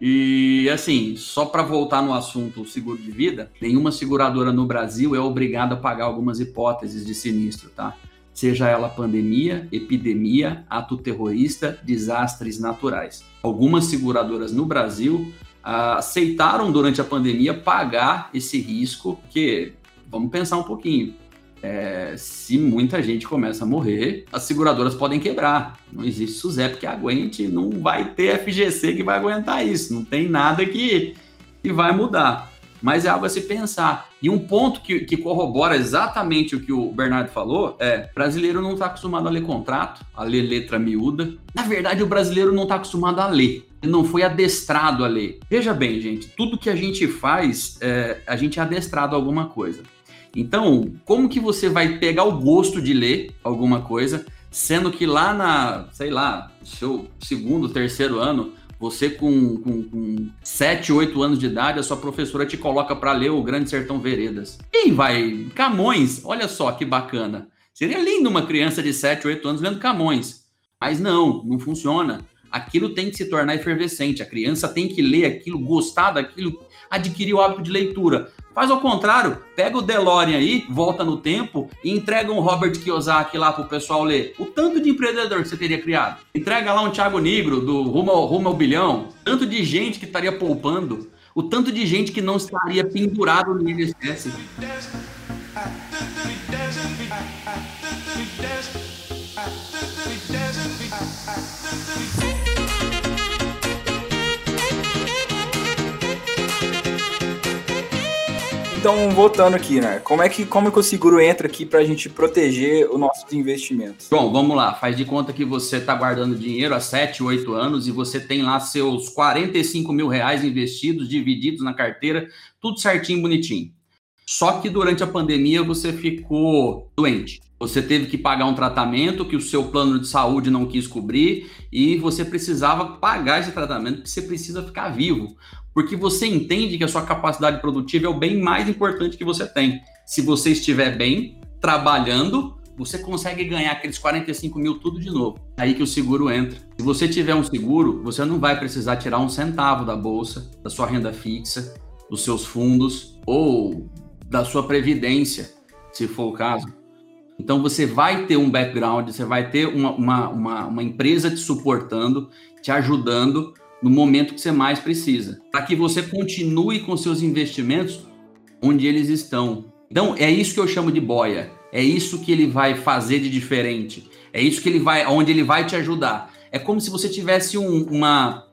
e assim, só para voltar no assunto seguro de vida, nenhuma seguradora no Brasil é obrigada a pagar algumas hipóteses de sinistro, tá? seja ela pandemia, epidemia, ato terrorista, desastres naturais. Algumas seguradoras no Brasil ah, aceitaram durante a pandemia pagar esse risco, que vamos pensar um pouquinho. É, se muita gente começa a morrer, as seguradoras podem quebrar. Não existe SUSEP que aguente, não vai ter FGC que vai aguentar isso. Não tem nada que, que vai mudar. Mas é algo a se pensar. E um ponto que, que corrobora exatamente o que o Bernardo falou é: brasileiro não está acostumado a ler contrato, a ler letra miúda. Na verdade, o brasileiro não está acostumado a ler. Não foi adestrado a ler. Veja bem, gente, tudo que a gente faz, é, a gente é adestrado a alguma coisa. Então, como que você vai pegar o gosto de ler alguma coisa, sendo que lá na, sei lá, seu segundo, terceiro ano, você com, com, com 7, 8 anos de idade, a sua professora te coloca para ler o Grande Sertão Veredas. Quem vai? Camões, olha só que bacana. Seria lindo uma criança de 7, 8 anos lendo Camões. Mas não, não funciona. Aquilo tem que se tornar efervescente. A criança tem que ler aquilo, gostar daquilo, adquirir o hábito de leitura. Faz ao contrário, pega o DeLorean aí, volta no tempo e entrega um Robert Kiyosaki lá pro pessoal ler. O tanto de empreendedor que você teria criado. Entrega lá um Thiago Negro do Rumo ao, Rumo ao Bilhão. Tanto de gente que estaria poupando. O tanto de gente que não estaria pendurado no INSS. Então, voltando aqui, né? Como é que, como é que o seguro entra aqui para a gente proteger os nossos investimentos? Bom, vamos lá. Faz de conta que você está guardando dinheiro há 7, 8 anos e você tem lá seus 45 mil reais investidos, divididos na carteira, tudo certinho, bonitinho. Só que durante a pandemia você ficou doente. Você teve que pagar um tratamento que o seu plano de saúde não quis cobrir e você precisava pagar esse tratamento porque você precisa ficar vivo porque você entende que a sua capacidade produtiva é o bem mais importante que você tem. Se você estiver bem, trabalhando, você consegue ganhar aqueles 45 mil tudo de novo. É aí que o seguro entra. Se você tiver um seguro, você não vai precisar tirar um centavo da bolsa, da sua renda fixa, dos seus fundos ou da sua previdência, se for o caso. Então você vai ter um background, você vai ter uma, uma, uma, uma empresa te suportando, te ajudando no momento que você mais precisa, para que você continue com seus investimentos onde eles estão. Então, é isso que eu chamo de boia. É isso que ele vai fazer de diferente. É isso que ele vai, onde ele vai te ajudar. É como se você tivesse um, uma,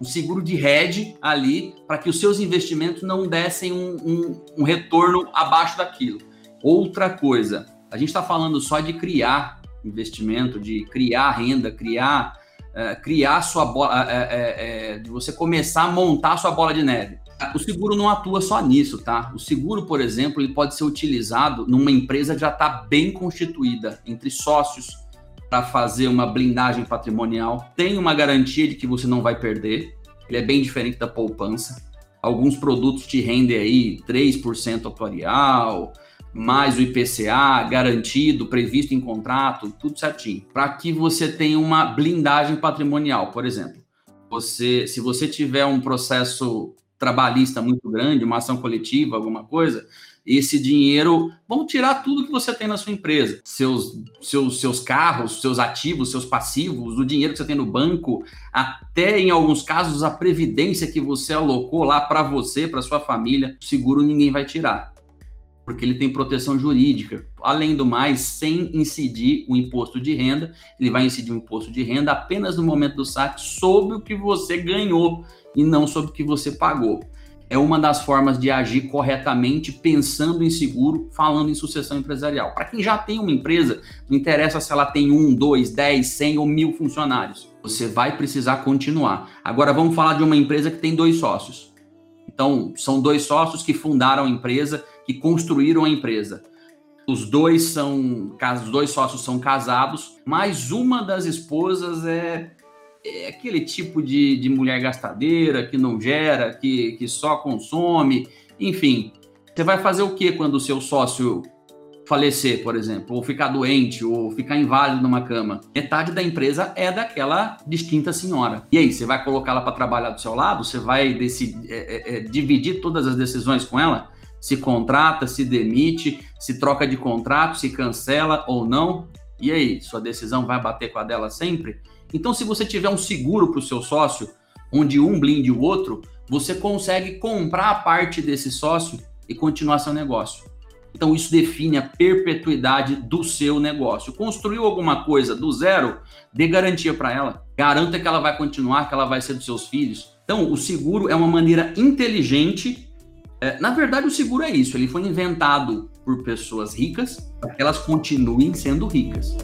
um seguro de hedge ali para que os seus investimentos não dessem um, um, um retorno abaixo daquilo. Outra coisa, a gente está falando só de criar investimento, de criar renda, criar é, criar sua bola, é, é, de você começar a montar sua bola de neve. O seguro não atua só nisso, tá? O seguro, por exemplo, ele pode ser utilizado numa empresa que já está bem constituída entre sócios para fazer uma blindagem patrimonial. Tem uma garantia de que você não vai perder. Ele é bem diferente da poupança. Alguns produtos te rendem aí 3% atuarial, mais o IPCA garantido, previsto em contrato, tudo certinho, para que você tenha uma blindagem patrimonial, por exemplo. Você, se você tiver um processo trabalhista muito grande, uma ação coletiva, alguma coisa, esse dinheiro vão tirar tudo que você tem na sua empresa, seus, seus, seus carros, seus ativos, seus passivos, o dinheiro que você tem no banco, até em alguns casos a previdência que você alocou lá para você, para sua família, seguro ninguém vai tirar porque ele tem proteção jurídica. Além do mais, sem incidir o imposto de renda, ele vai incidir o imposto de renda apenas no momento do saque sobre o que você ganhou e não sobre o que você pagou. É uma das formas de agir corretamente, pensando em seguro, falando em sucessão empresarial. Para quem já tem uma empresa, não interessa se ela tem um, dois, dez, cem ou mil funcionários. Você vai precisar continuar. Agora vamos falar de uma empresa que tem dois sócios. Então, são dois sócios que fundaram a empresa que construíram a empresa. Os dois são, os dois sócios são casados, mas uma das esposas é, é aquele tipo de, de mulher gastadeira que não gera, que, que só consome, enfim. Você vai fazer o que quando o seu sócio falecer, por exemplo, ou ficar doente, ou ficar inválido numa cama. Metade da empresa é daquela distinta senhora. E aí, você vai colocá-la para trabalhar do seu lado? Você vai decidir, é, é, é, dividir todas as decisões com ela? Se contrata, se demite, se troca de contrato, se cancela ou não. E aí, sua decisão vai bater com a dela sempre? Então, se você tiver um seguro para o seu sócio, onde um blinde o outro, você consegue comprar a parte desse sócio e continuar seu negócio. Então, isso define a perpetuidade do seu negócio. Construiu alguma coisa do zero, dê garantia para ela. Garanta que ela vai continuar, que ela vai ser dos seus filhos. Então, o seguro é uma maneira inteligente. É, na verdade, o seguro é isso. Ele foi inventado por pessoas ricas para que elas continuem sendo ricas.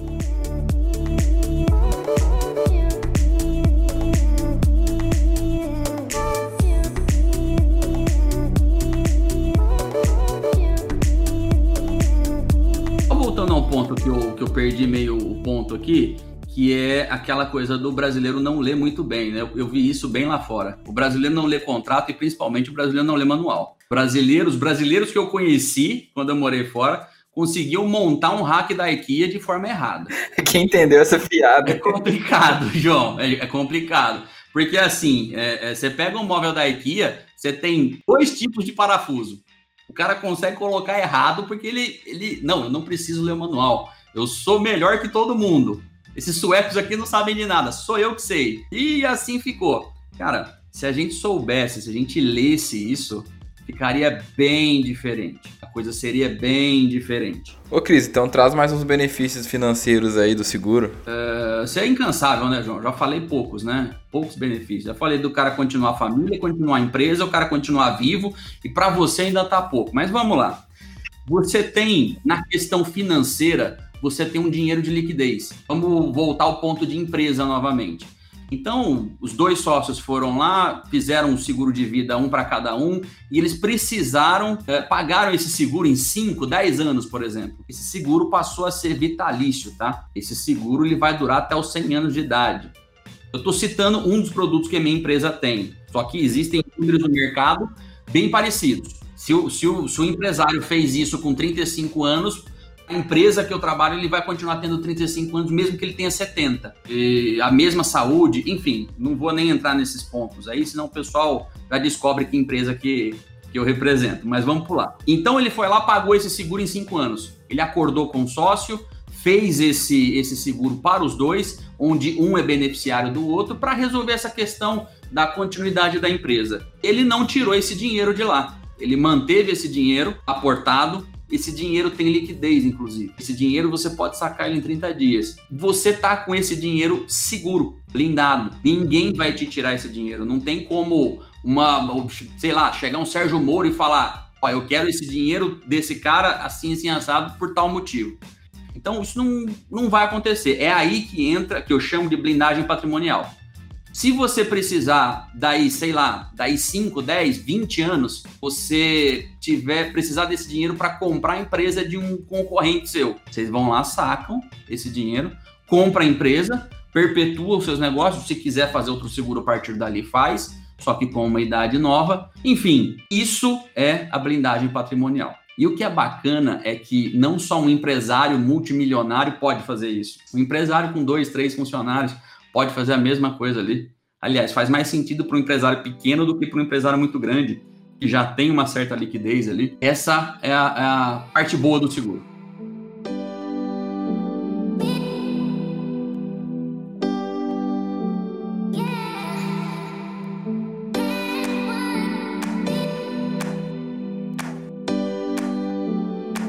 ponto que eu, que eu perdi meio o ponto aqui, que é aquela coisa do brasileiro não ler muito bem, né? Eu, eu, vi isso bem lá fora. O brasileiro não lê contrato e principalmente o brasileiro não lê manual. Brasileiros, brasileiros que eu conheci quando eu morei fora, conseguiu montar um hack da IKEA de forma errada. Quem entendeu essa piada? É complicado, João, é, é complicado. Porque assim, é, é, você pega um móvel da IKEA, você tem dois tipos de parafuso. O cara consegue colocar errado porque ele, ele. Não, eu não preciso ler o manual. Eu sou melhor que todo mundo. Esses suecos aqui não sabem de nada, sou eu que sei. E assim ficou. Cara, se a gente soubesse, se a gente lesse isso, ficaria bem diferente. A coisa seria bem diferente. Ô Cris, então traz mais uns benefícios financeiros aí do seguro. É, você é incansável, né, João? Já falei poucos, né? Poucos benefícios. Já falei do cara continuar a família, continuar a empresa, o cara continuar vivo, e para você ainda tá pouco. Mas vamos lá. Você tem, na questão financeira, você tem um dinheiro de liquidez. Vamos voltar ao ponto de empresa novamente. Então, os dois sócios foram lá, fizeram um seguro de vida, um para cada um, e eles precisaram, é, pagaram esse seguro em 5, 10 anos, por exemplo. Esse seguro passou a ser vitalício, tá? Esse seguro ele vai durar até os 100 anos de idade. Eu estou citando um dos produtos que a minha empresa tem, só que existem números no mercado bem parecidos. Se o, se o, se o empresário fez isso com 35 anos, a empresa que eu trabalho ele vai continuar tendo 35 anos, mesmo que ele tenha 70. E a mesma saúde, enfim, não vou nem entrar nesses pontos aí, senão o pessoal já descobre que empresa que, que eu represento. Mas vamos pular. Então ele foi lá, pagou esse seguro em 5 anos. Ele acordou com o sócio, fez esse, esse seguro para os dois, onde um é beneficiário do outro, para resolver essa questão da continuidade da empresa. Ele não tirou esse dinheiro de lá. Ele manteve esse dinheiro aportado esse dinheiro tem liquidez, inclusive. Esse dinheiro você pode sacar ele em 30 dias. Você tá com esse dinheiro seguro, blindado. Ninguém vai te tirar esse dinheiro. Não tem como uma, sei lá, chegar um Sérgio Moro e falar: Ó, eu quero esse dinheiro desse cara assim, assim, assado por tal motivo. Então, isso não, não vai acontecer. É aí que entra, que eu chamo de blindagem patrimonial. Se você precisar daí, sei lá, daí 5, 10, 20 anos, você tiver precisar desse dinheiro para comprar a empresa de um concorrente seu, vocês vão lá, sacam esse dinheiro, compra a empresa, perpetua os seus negócios, se quiser fazer outro seguro a partir dali faz, só que com uma idade nova. Enfim, isso é a blindagem patrimonial. E o que é bacana é que não só um empresário multimilionário pode fazer isso. Um empresário com dois, três funcionários pode fazer a mesma coisa ali. Aliás, faz mais sentido para um empresário pequeno do que para um empresário muito grande, que já tem uma certa liquidez ali. Essa é a, é a parte boa do seguro.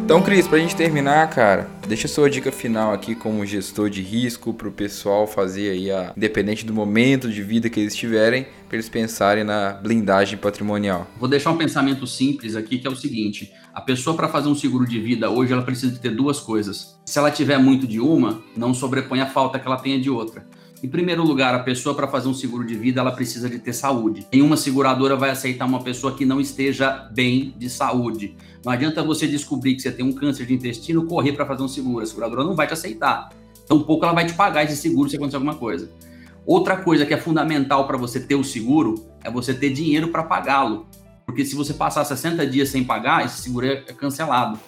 Então, Cris, pra gente terminar, cara, deixa a sua dica final aqui como gestor de risco pro pessoal fazer aí a independente do momento de vida que eles tiverem, para eles pensarem na blindagem patrimonial. Vou deixar um pensamento simples aqui, que é o seguinte: a pessoa para fazer um seguro de vida hoje ela precisa ter duas coisas. Se ela tiver muito de uma, não sobrepõe a falta que ela tenha de outra. Em primeiro lugar, a pessoa para fazer um seguro de vida, ela precisa de ter saúde. Nenhuma seguradora vai aceitar uma pessoa que não esteja bem de saúde. Não adianta você descobrir que você tem um câncer de intestino, correr para fazer um seguro. A seguradora não vai te aceitar. Tampouco ela vai te pagar esse seguro se acontecer alguma coisa. Outra coisa que é fundamental para você ter o seguro é você ter dinheiro para pagá-lo. Porque se você passar 60 dias sem pagar, esse seguro é cancelado.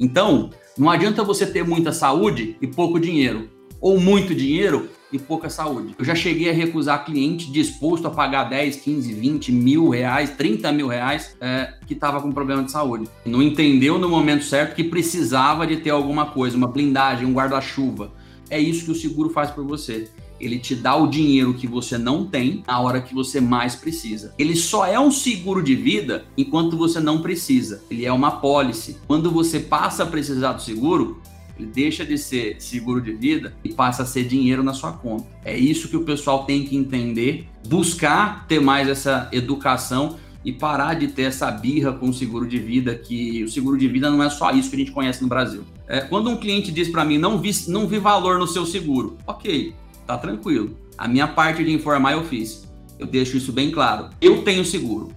Então, não adianta você ter muita saúde e pouco dinheiro, ou muito dinheiro e pouca saúde. Eu já cheguei a recusar cliente disposto a pagar 10, 15, 20 mil reais, 30 mil reais, é, que estava com problema de saúde. Não entendeu no momento certo que precisava de ter alguma coisa, uma blindagem, um guarda-chuva. É isso que o seguro faz por você. Ele te dá o dinheiro que você não tem na hora que você mais precisa. Ele só é um seguro de vida enquanto você não precisa. Ele é uma pólice. Quando você passa a precisar do seguro, ele deixa de ser seguro de vida e passa a ser dinheiro na sua conta. É isso que o pessoal tem que entender, buscar ter mais essa educação e parar de ter essa birra com o seguro de vida, que o seguro de vida não é só isso que a gente conhece no Brasil. É, quando um cliente diz para mim, não vi, não vi valor no seu seguro, ok, tá tranquilo. A minha parte de informar eu fiz. Eu deixo isso bem claro. Eu tenho seguro.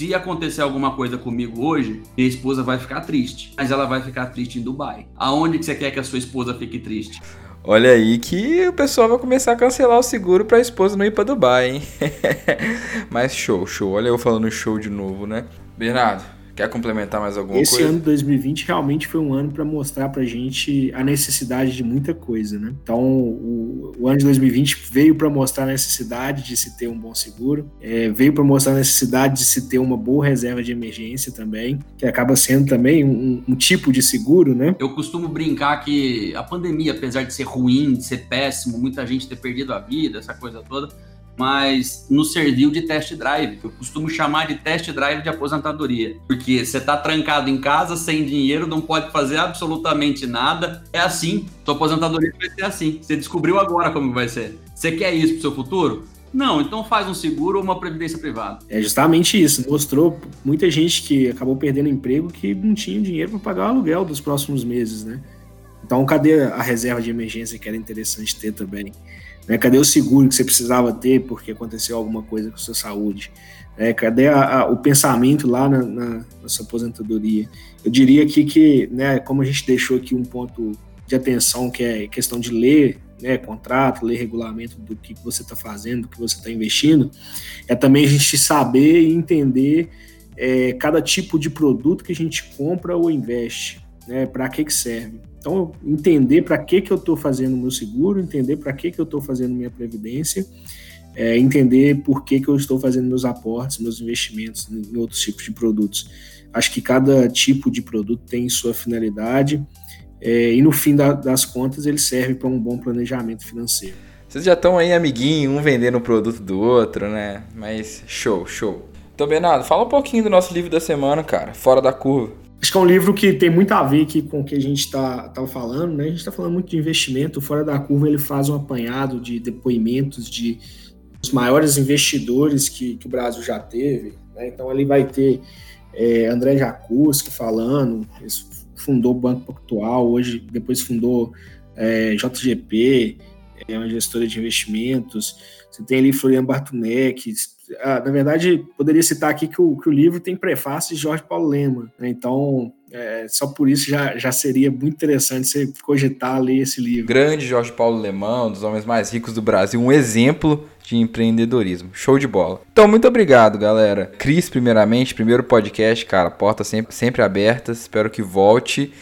Se acontecer alguma coisa comigo hoje, minha esposa vai ficar triste. Mas ela vai ficar triste em Dubai. Aonde que você quer que a sua esposa fique triste? Olha aí que o pessoal vai começar a cancelar o seguro para a esposa não ir para Dubai, hein? Mas show, show. Olha eu falando show de novo, né? Bernardo, Quer complementar mais alguma Esse coisa? Esse ano 2020 realmente foi um ano para mostrar para gente a necessidade de muita coisa, né? Então, o, o ano de 2020 veio para mostrar a necessidade de se ter um bom seguro, é, veio para mostrar a necessidade de se ter uma boa reserva de emergência também, que acaba sendo também um, um tipo de seguro, né? Eu costumo brincar que a pandemia, apesar de ser ruim, de ser péssimo, muita gente ter perdido a vida, essa coisa toda, mas nos serviu de test drive. Eu costumo chamar de test drive de aposentadoria, porque você está trancado em casa, sem dinheiro, não pode fazer absolutamente nada. É assim, sua aposentadoria vai ser assim. Você descobriu agora como vai ser. Você quer isso para seu futuro? Não, então faz um seguro ou uma previdência privada. É justamente isso. Mostrou muita gente que acabou perdendo emprego que não tinha dinheiro para pagar o aluguel dos próximos meses, né? Então, cadê a reserva de emergência que era interessante ter também? Né? Cadê o seguro que você precisava ter porque aconteceu alguma coisa com a sua saúde? É, cadê a, a, o pensamento lá na, na, na, sua aposentadoria? Eu diria aqui que, né, como a gente deixou aqui um ponto de atenção, que é questão de ler né, contrato, ler regulamento do que você está fazendo, do que você está investindo, é também a gente saber e entender é, cada tipo de produto que a gente compra ou investe, né, para que, que serve. Então, entender para que, que eu estou fazendo meu seguro, entender para que, que eu estou fazendo minha previdência, é, entender por que, que eu estou fazendo meus aportes, meus investimentos em outros tipos de produtos. Acho que cada tipo de produto tem sua finalidade é, e, no fim da, das contas, ele serve para um bom planejamento financeiro. Vocês já estão aí, amiguinho, um vendendo o produto do outro, né? Mas show, show. Então, Bernardo, fala um pouquinho do nosso livro da semana, cara, Fora da Curva. Acho que é um livro que tem muito a ver aqui com o que a gente está tá falando, né? A gente está falando muito de investimento. Fora da curva, ele faz um apanhado de depoimentos de os maiores investidores que, que o Brasil já teve. Né? Então, ali vai ter é, André Jacuzzi falando, fundou o Banco Pactual, hoje depois fundou é, JGP, é uma gestora de investimentos. Você tem ali Florian Bartunek, ah, na verdade, poderia citar aqui que o, que o livro tem prefácio de Jorge Paulo Lema, né? então é, só por isso já, já seria muito interessante você cogitar ler esse livro. Grande Jorge Paulo Lemão, um dos homens mais ricos do Brasil, um exemplo de empreendedorismo. Show de bola. Então, muito obrigado, galera. Cris, primeiramente, primeiro podcast, cara, portas sempre, sempre abertas. Espero que volte.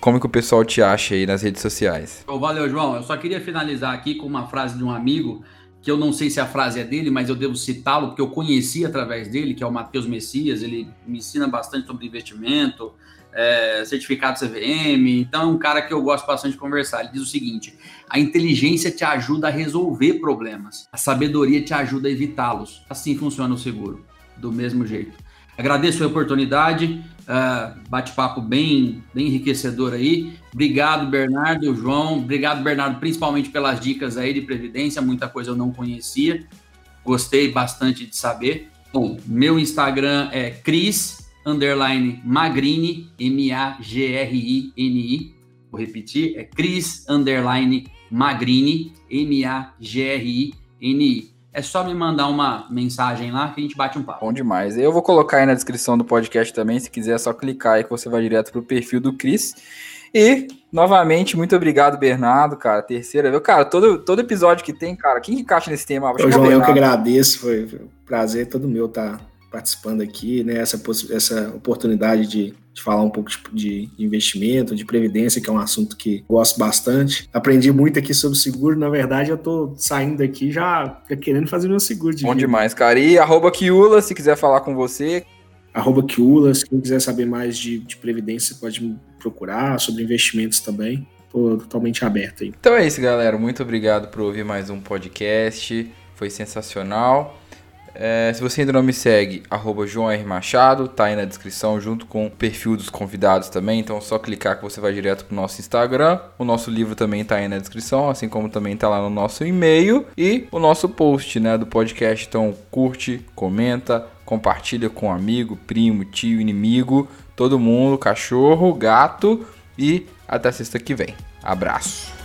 Como que o pessoal te acha aí nas redes sociais? Valeu, João. Eu só queria finalizar aqui com uma frase de um amigo que eu não sei se a frase é dele, mas eu devo citá-lo, porque eu conheci através dele, que é o Matheus Messias, ele me ensina bastante sobre investimento, é, certificado CVM, então é um cara que eu gosto bastante de conversar. Ele diz o seguinte: a inteligência te ajuda a resolver problemas, a sabedoria te ajuda a evitá-los. Assim funciona o seguro, do mesmo jeito. Agradeço a oportunidade, uh, bate-papo bem, bem enriquecedor aí. Obrigado, Bernardo, João. Obrigado, Bernardo, principalmente pelas dicas aí de previdência. Muita coisa eu não conhecia. Gostei bastante de saber. Bom, meu Instagram é Cris underline Magrini, M-A-G-R-I-N-I. Vou repetir, é Cris underline Magrini, M-A-G-R-I-N-I é só me mandar uma mensagem lá que a gente bate um papo. Bom demais. Eu vou colocar aí na descrição do podcast também, se quiser é só clicar aí que você vai direto pro perfil do Cris. E, novamente, muito obrigado, Bernardo, cara. Terceira vez. Cara, todo, todo episódio que tem, cara, quem que encaixa nesse tema? Ô, João, eu que agradeço, foi um prazer todo meu estar tá participando aqui, né? Essa, essa oportunidade de, de falar um pouco de, de, investimento, de previdência, que é um assunto que gosto bastante. Aprendi muito aqui sobre seguro. Na verdade, eu tô saindo daqui já, já querendo fazer meu seguro. De Bom vida. demais, cara. E arroba Kiula, se quiser falar com você. Arroba Kiula, se quem quiser saber mais de, de previdência, pode me procurar, sobre investimentos também. tô totalmente aberto aí. Então é isso, galera. Muito obrigado por ouvir mais um podcast. Foi sensacional. É, se você ainda não me segue, arroba João R. Machado, tá aí na descrição junto com o perfil dos convidados também. Então é só clicar que você vai direto pro nosso Instagram. O nosso livro também tá aí na descrição, assim como também tá lá no nosso e-mail e o nosso post, né, do podcast. Então curte, comenta, compartilha com amigo, primo, tio, inimigo, todo mundo, cachorro, gato e até sexta que vem. Abraço.